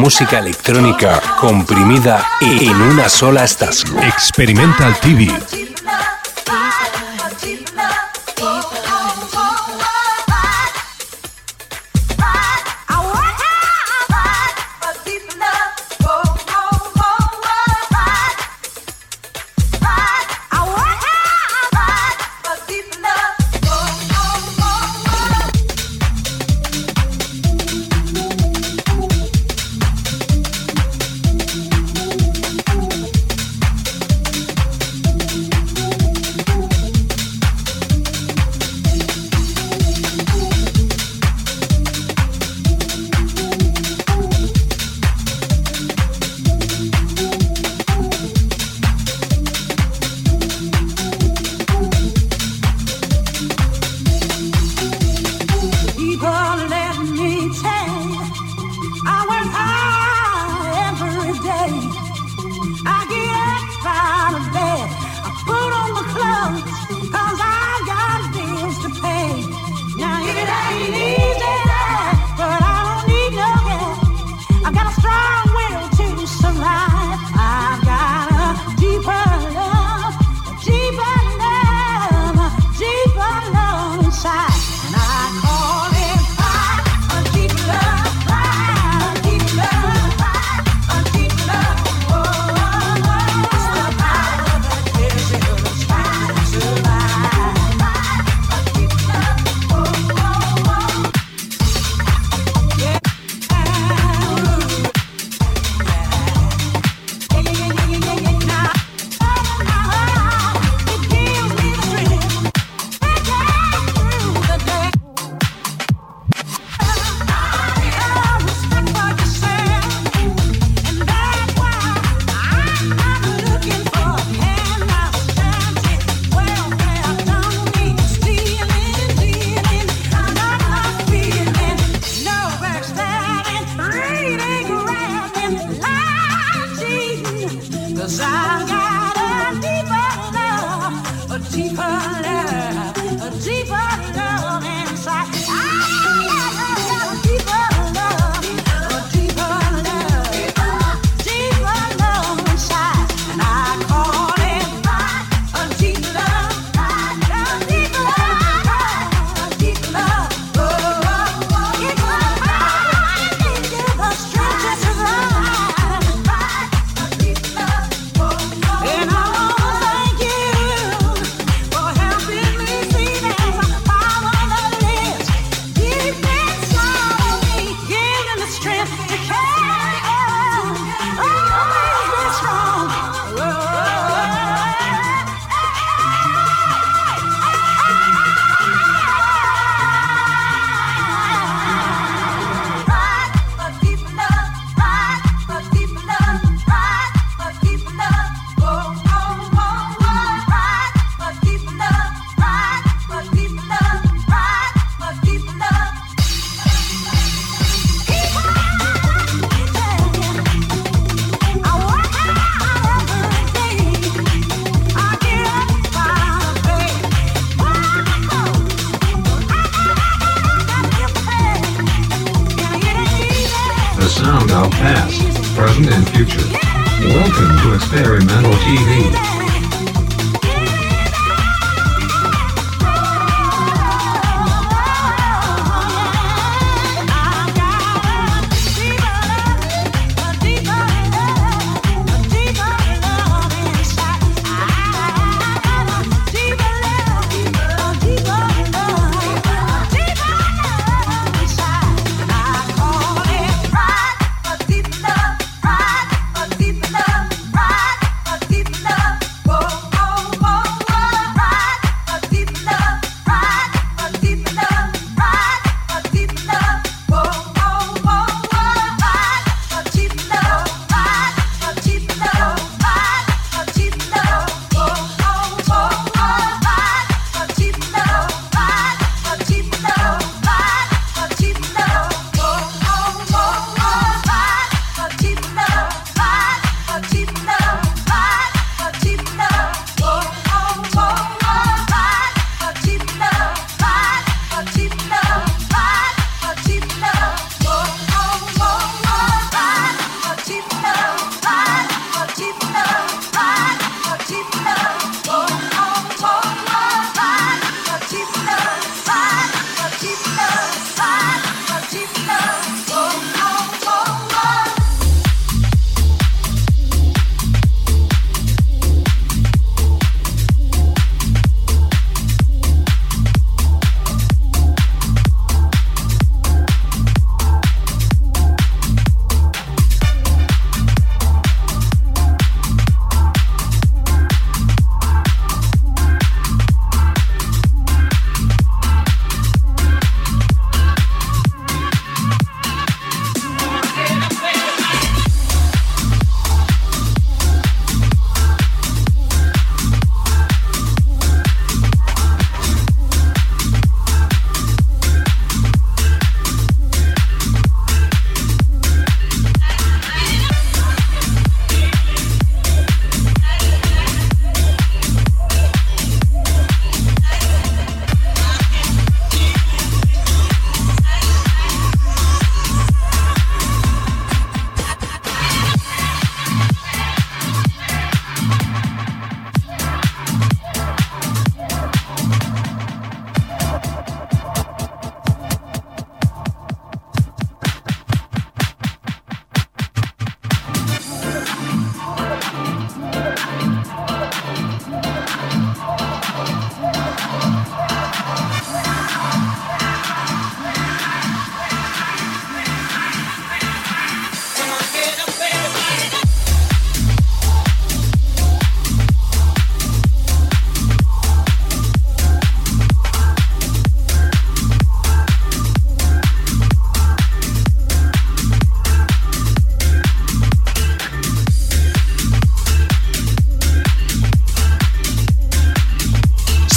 Música electrónica comprimida en una sola estación. Experimental TV.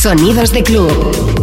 Sonidos de club.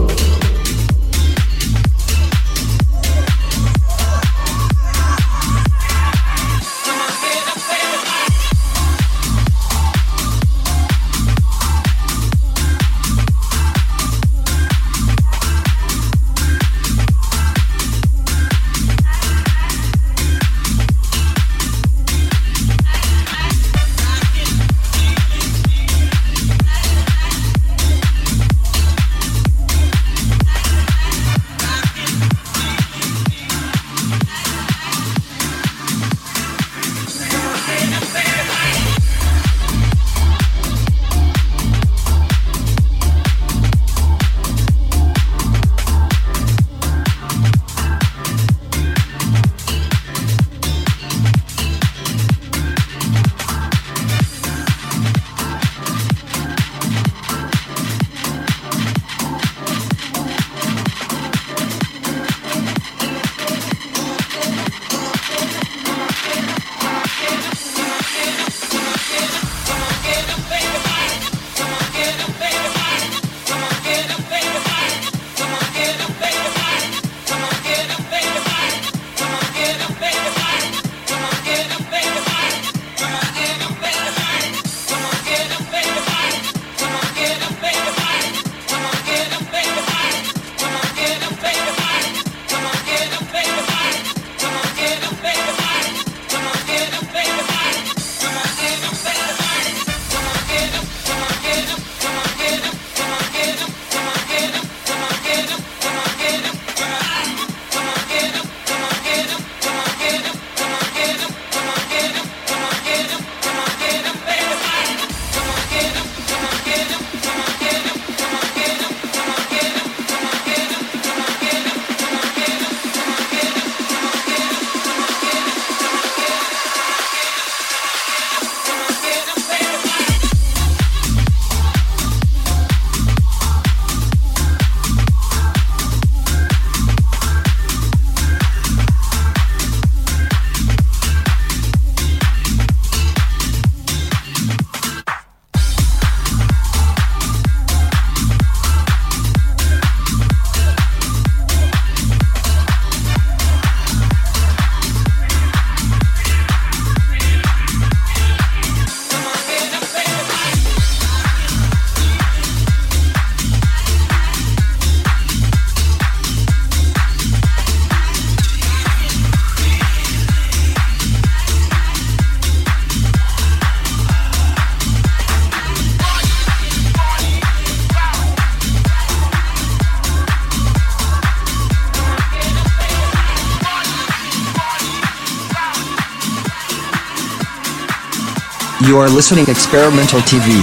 You are listening Experimental TV.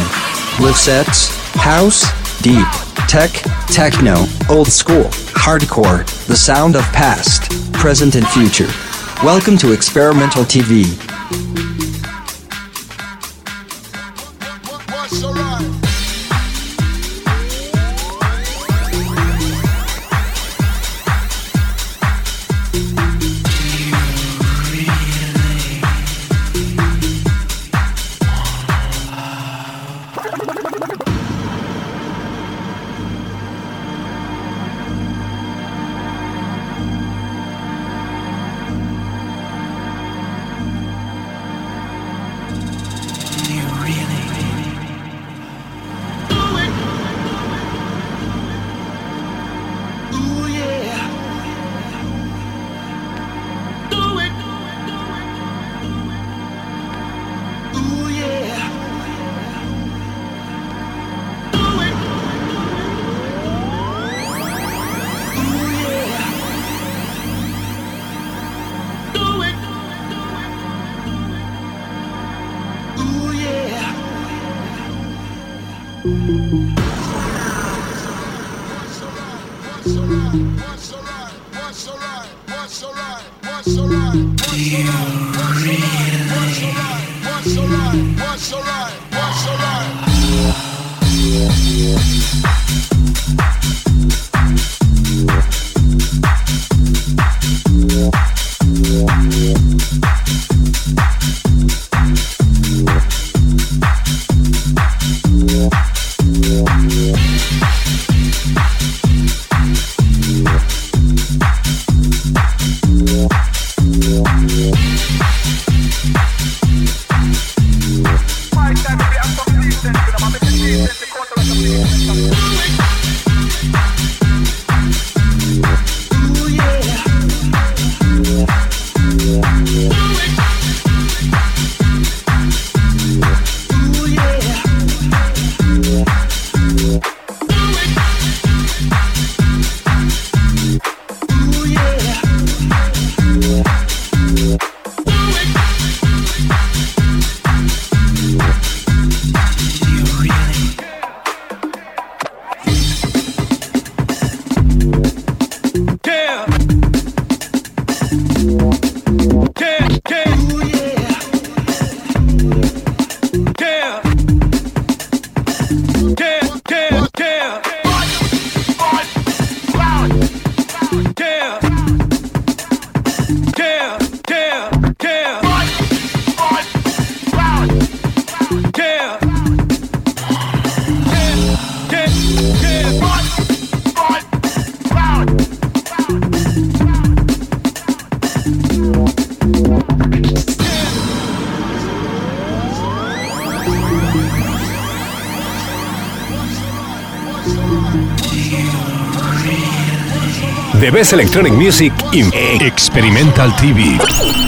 Live sets, house, deep, tech, techno, old school, hardcore, the sound of past, present and future. Welcome to Experimental TV. The Best Electronic Music in Experimental TV.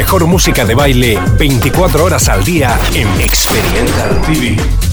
Mejor música de baile 24 horas al día en Experimental TV.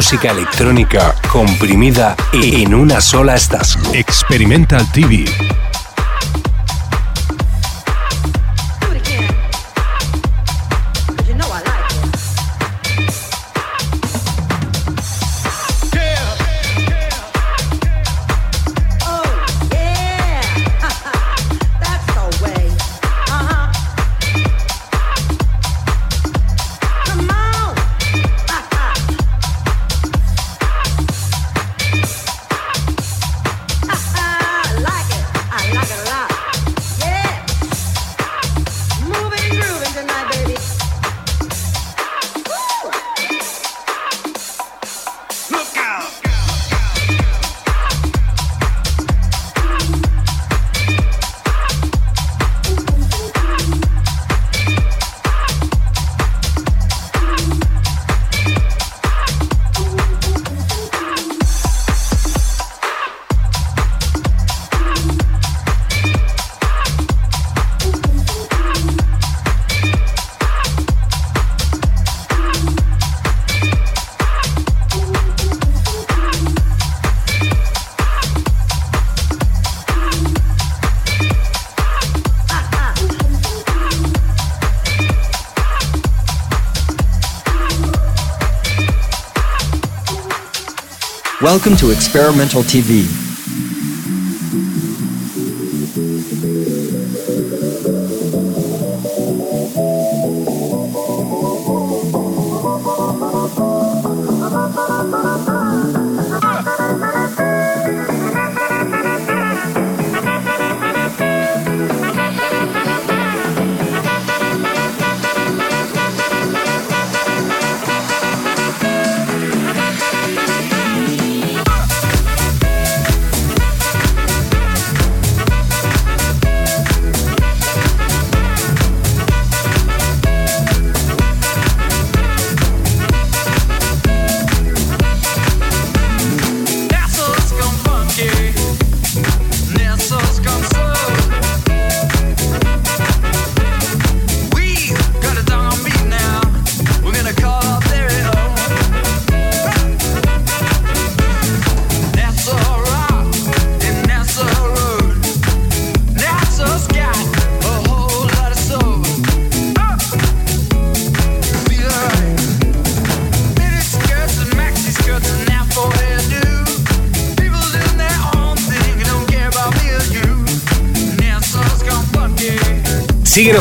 Música electrónica comprimida en una sola estación. Experimental TV. Welcome to Experimental TV.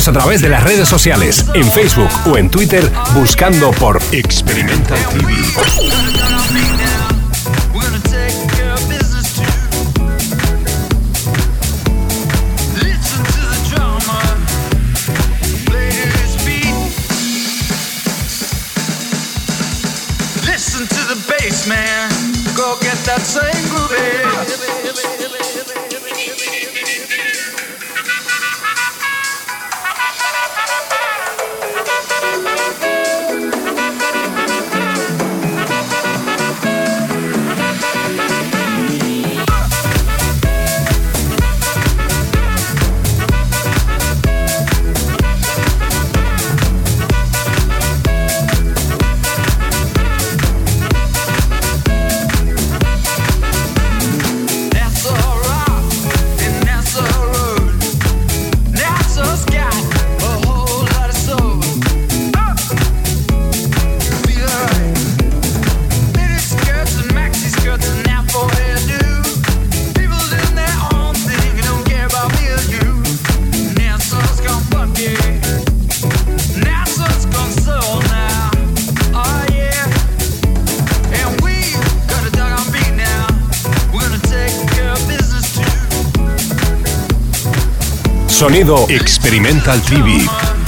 A través de las redes sociales, en Facebook o en Twitter, buscando por Experimental TV. Listen to the bass, man. Go get that same Experimental TV.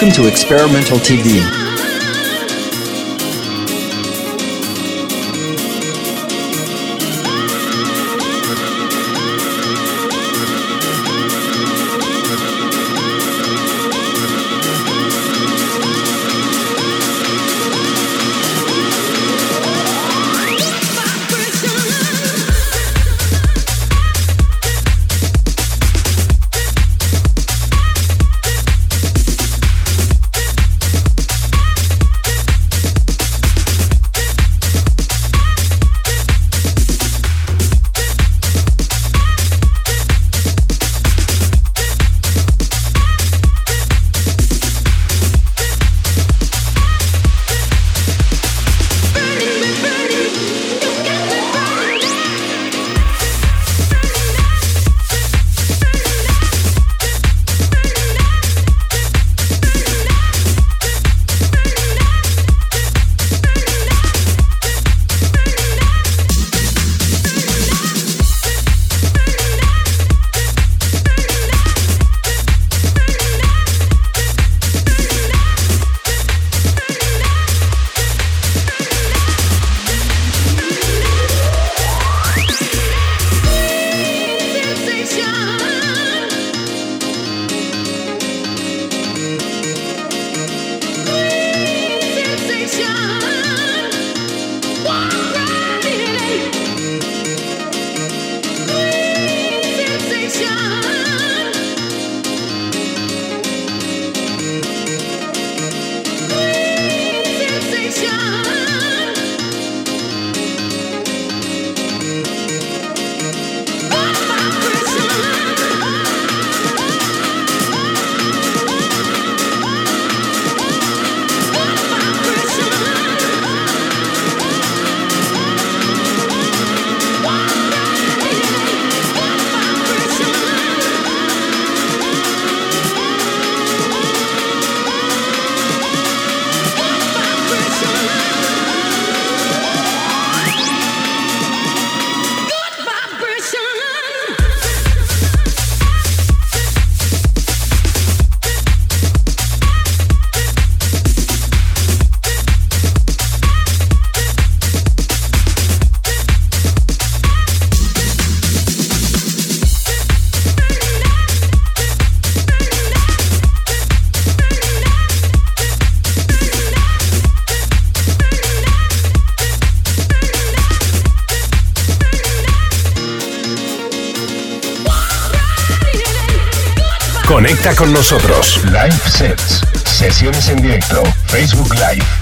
Welcome to Experimental TV. Con nosotros. Live sets, sesiones en directo, Facebook Live.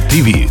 TV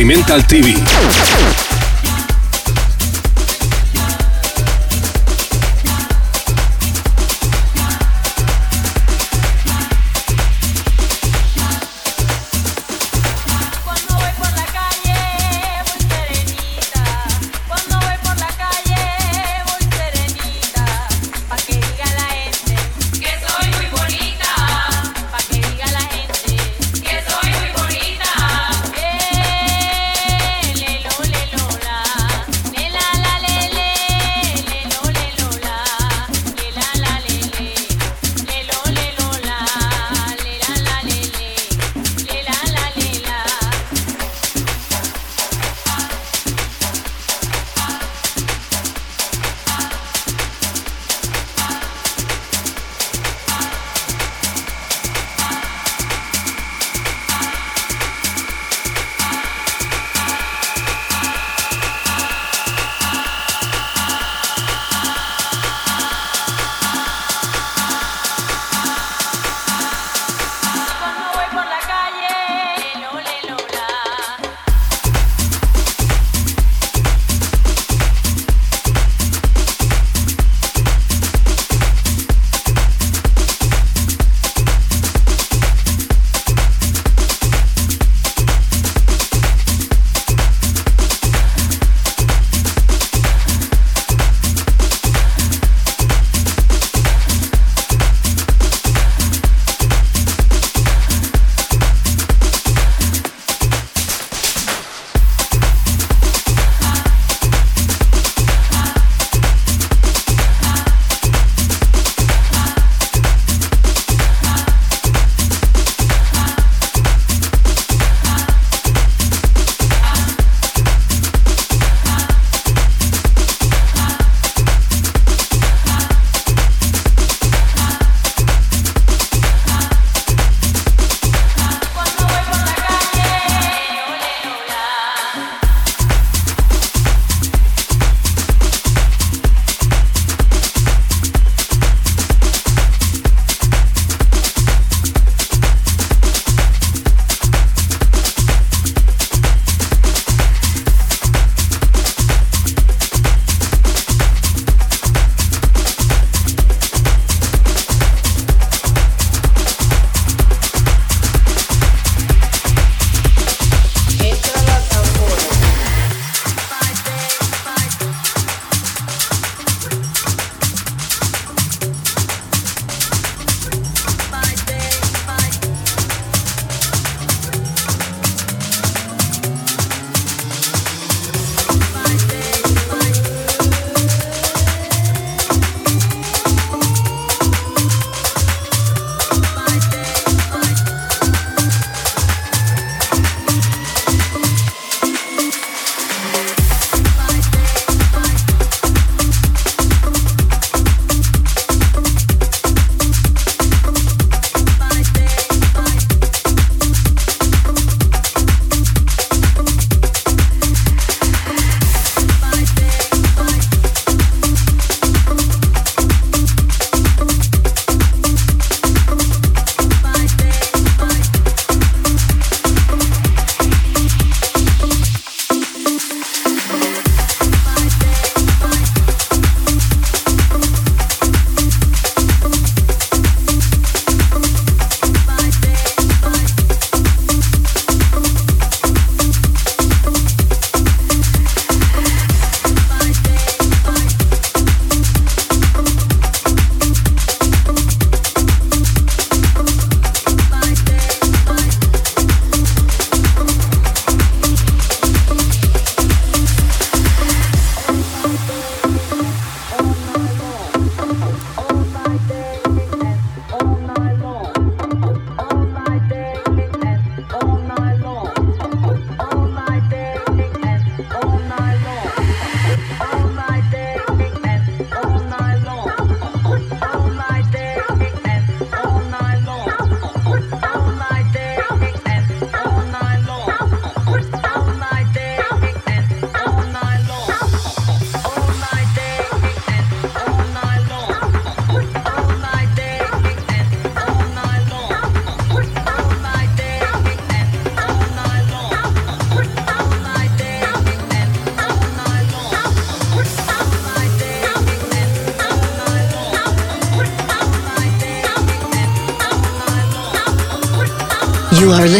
Experimental TV.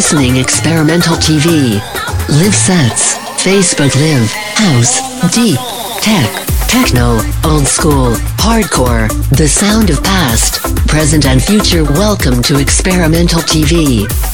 Listening Experimental TV. Live sets, Facebook Live, House, Deep, Tech, Techno, Old School, Hardcore, The Sound of Past, Present and Future. Welcome to Experimental TV.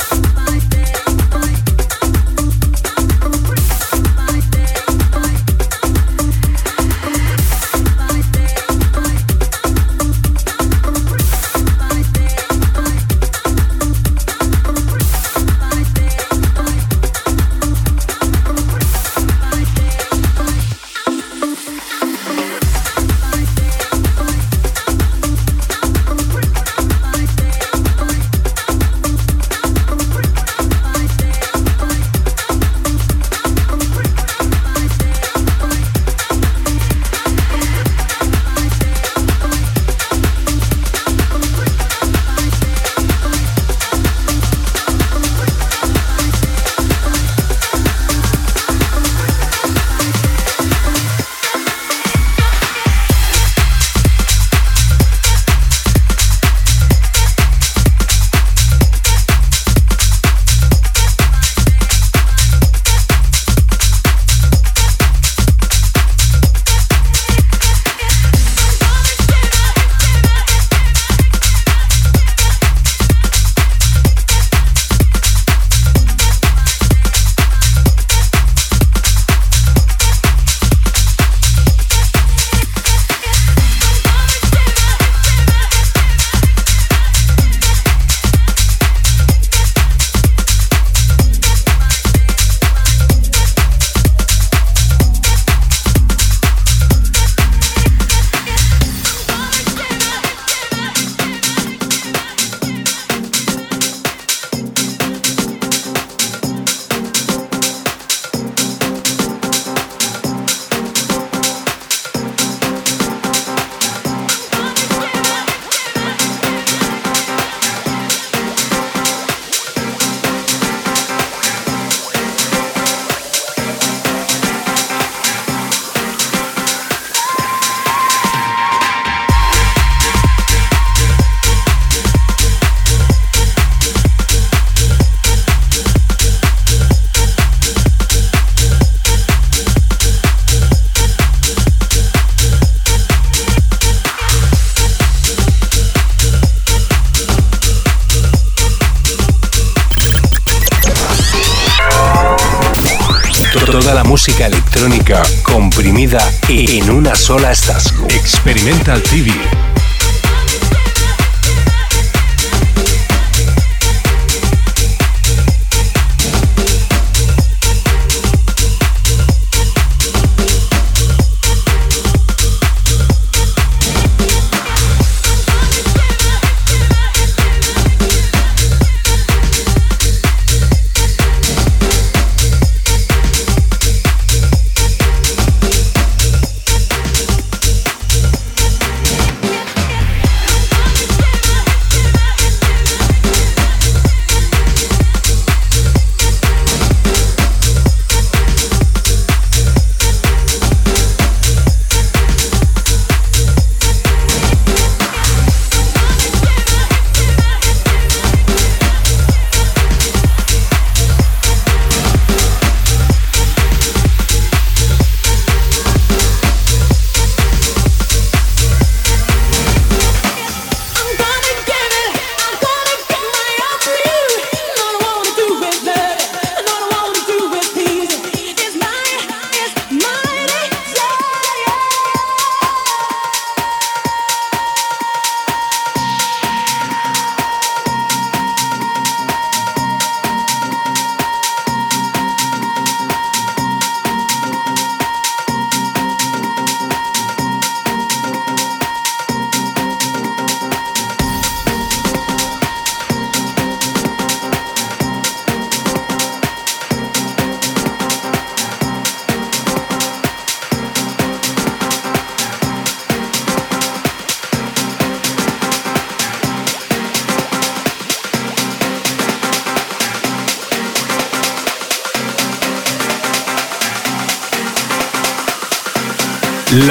Sola estación. Experimental TV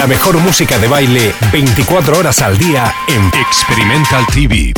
La mejor música de baile 24 horas al día en Experimental TV.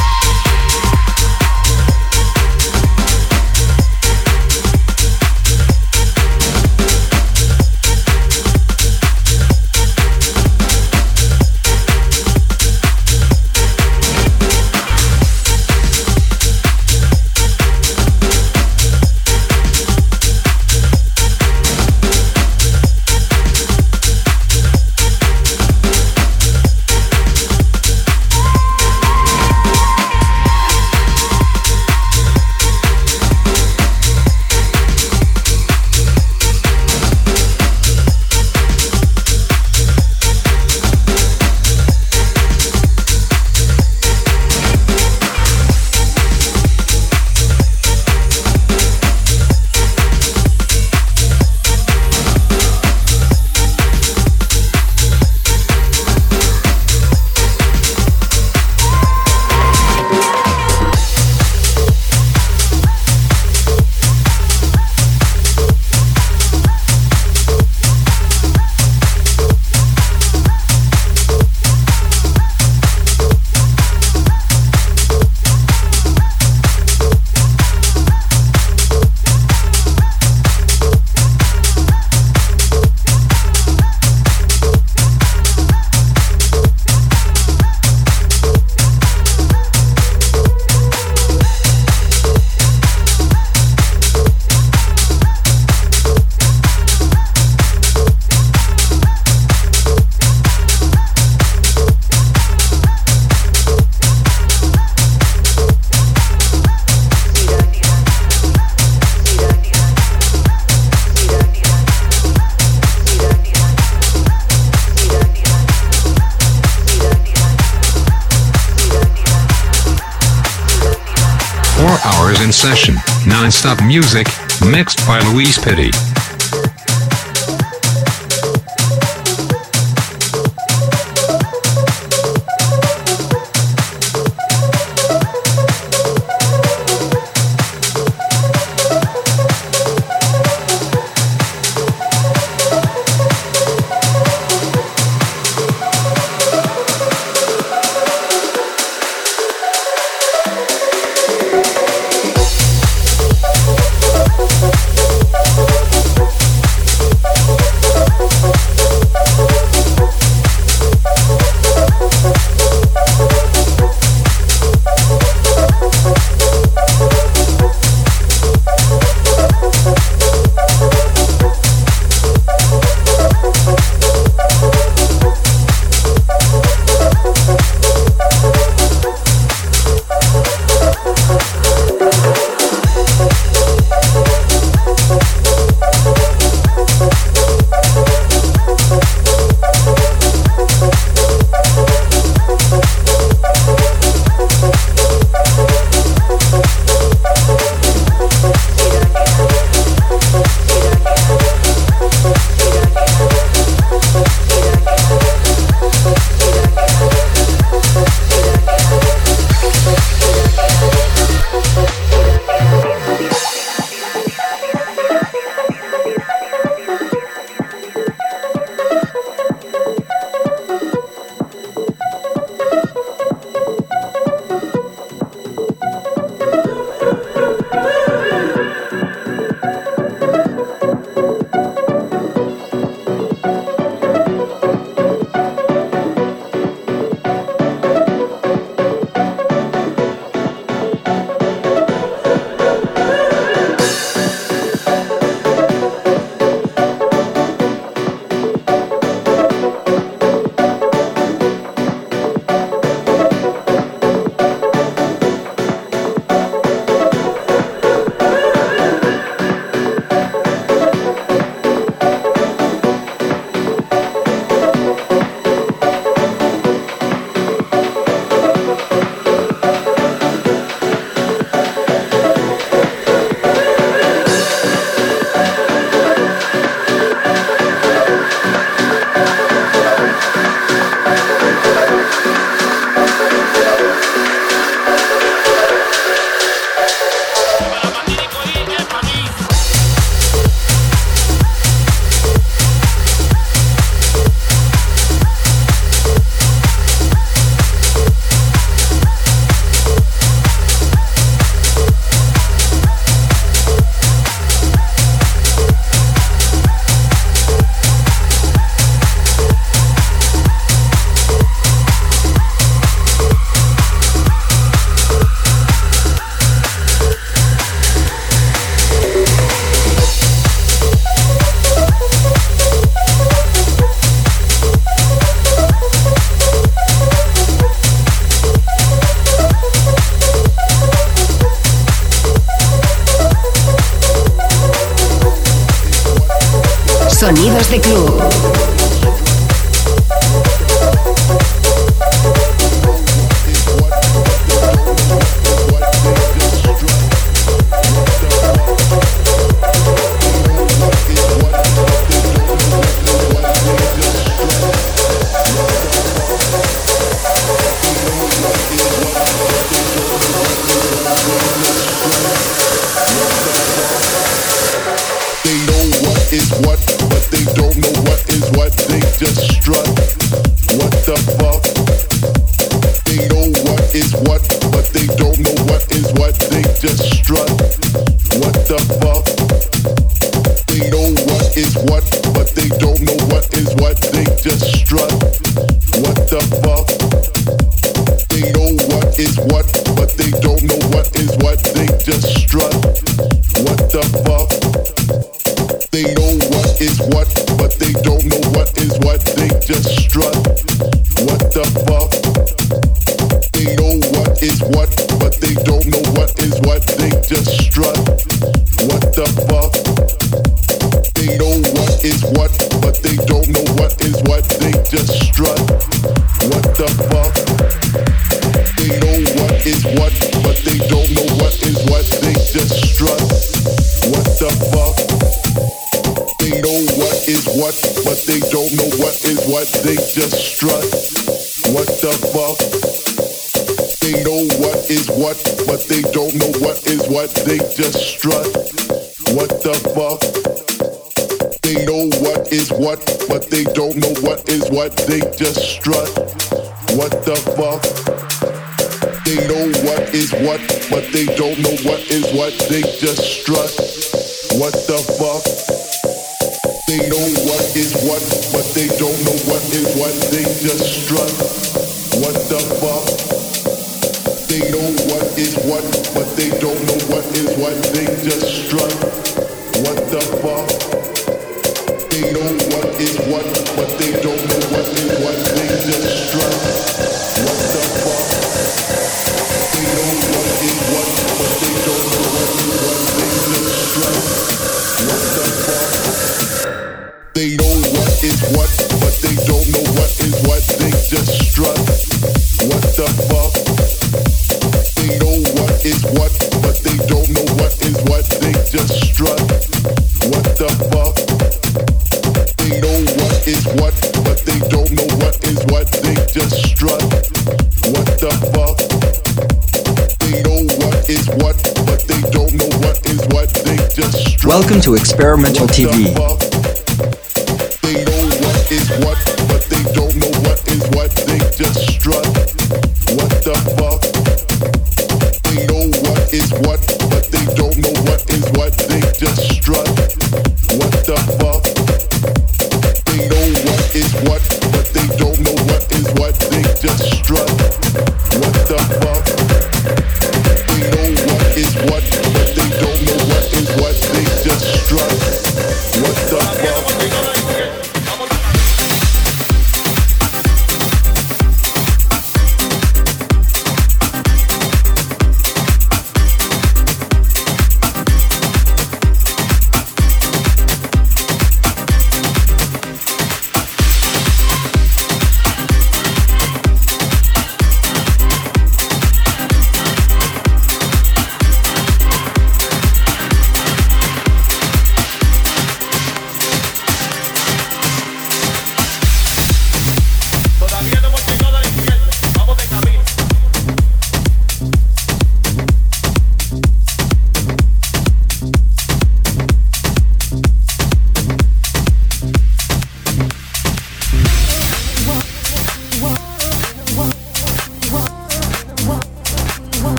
Non-stop music, mixed by Luis Pitti. What, but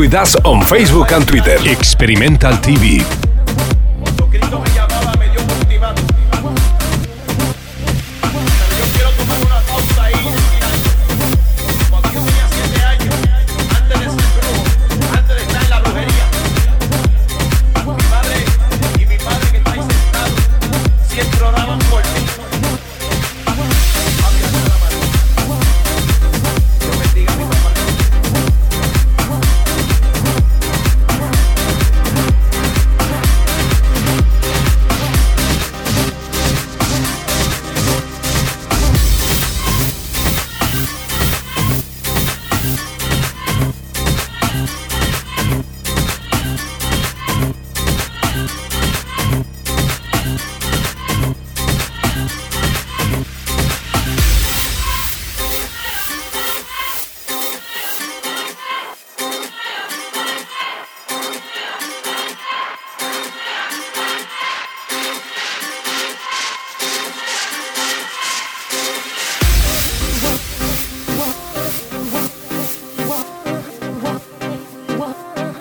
with us on Facebook and Twitter. Experimental TV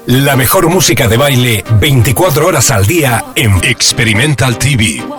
La mejor música de baile 24 horas al día en Experimental TV.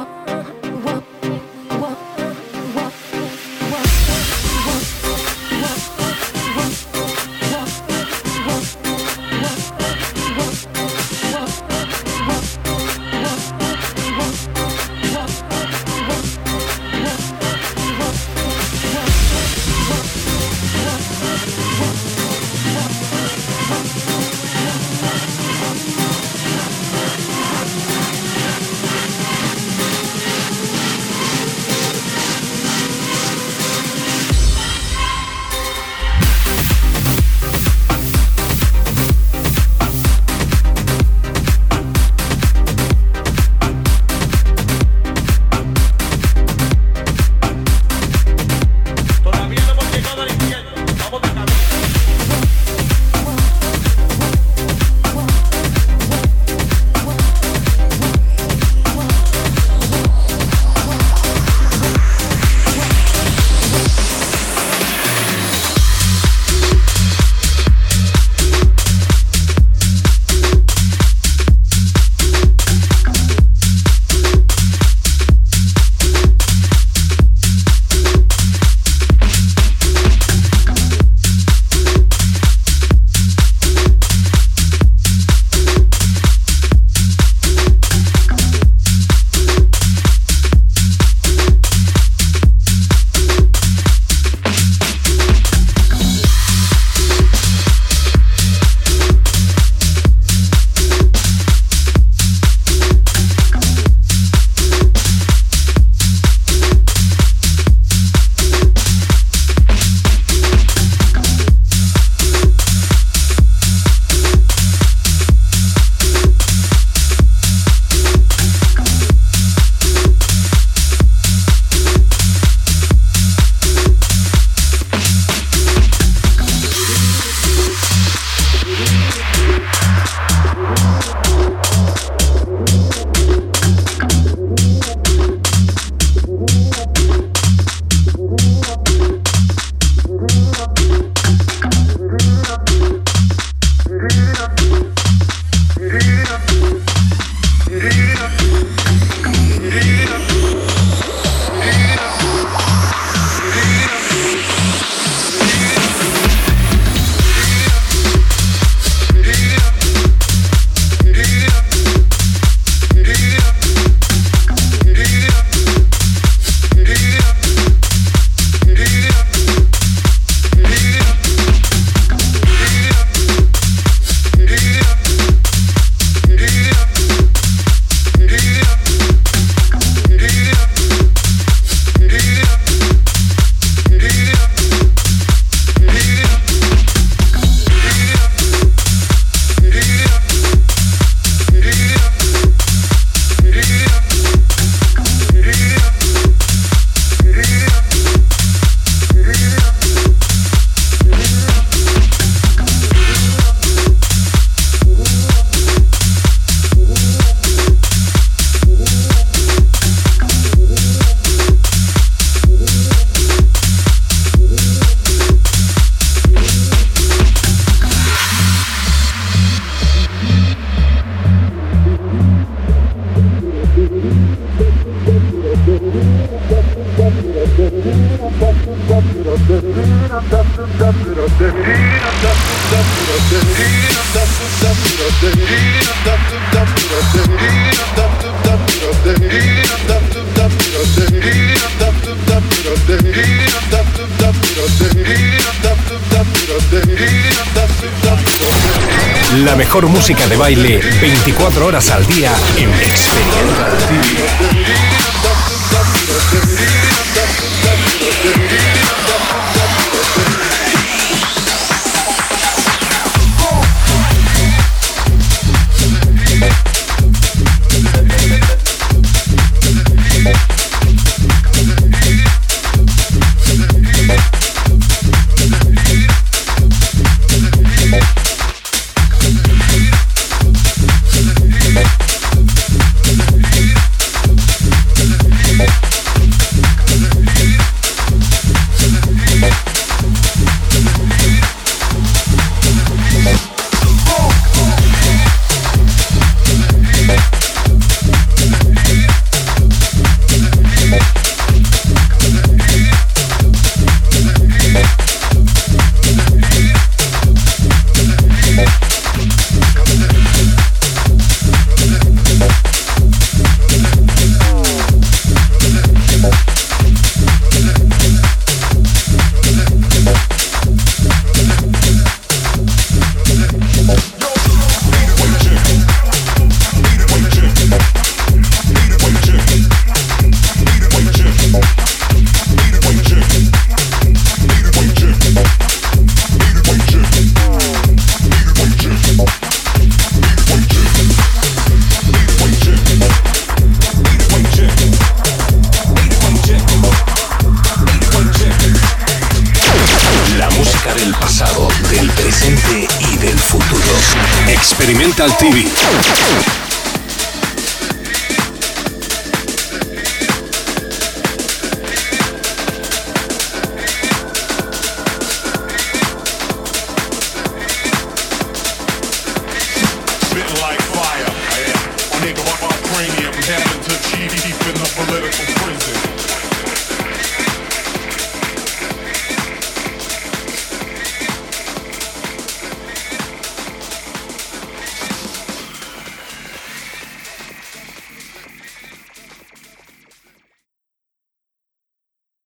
Baile 24 horas al día en Experimental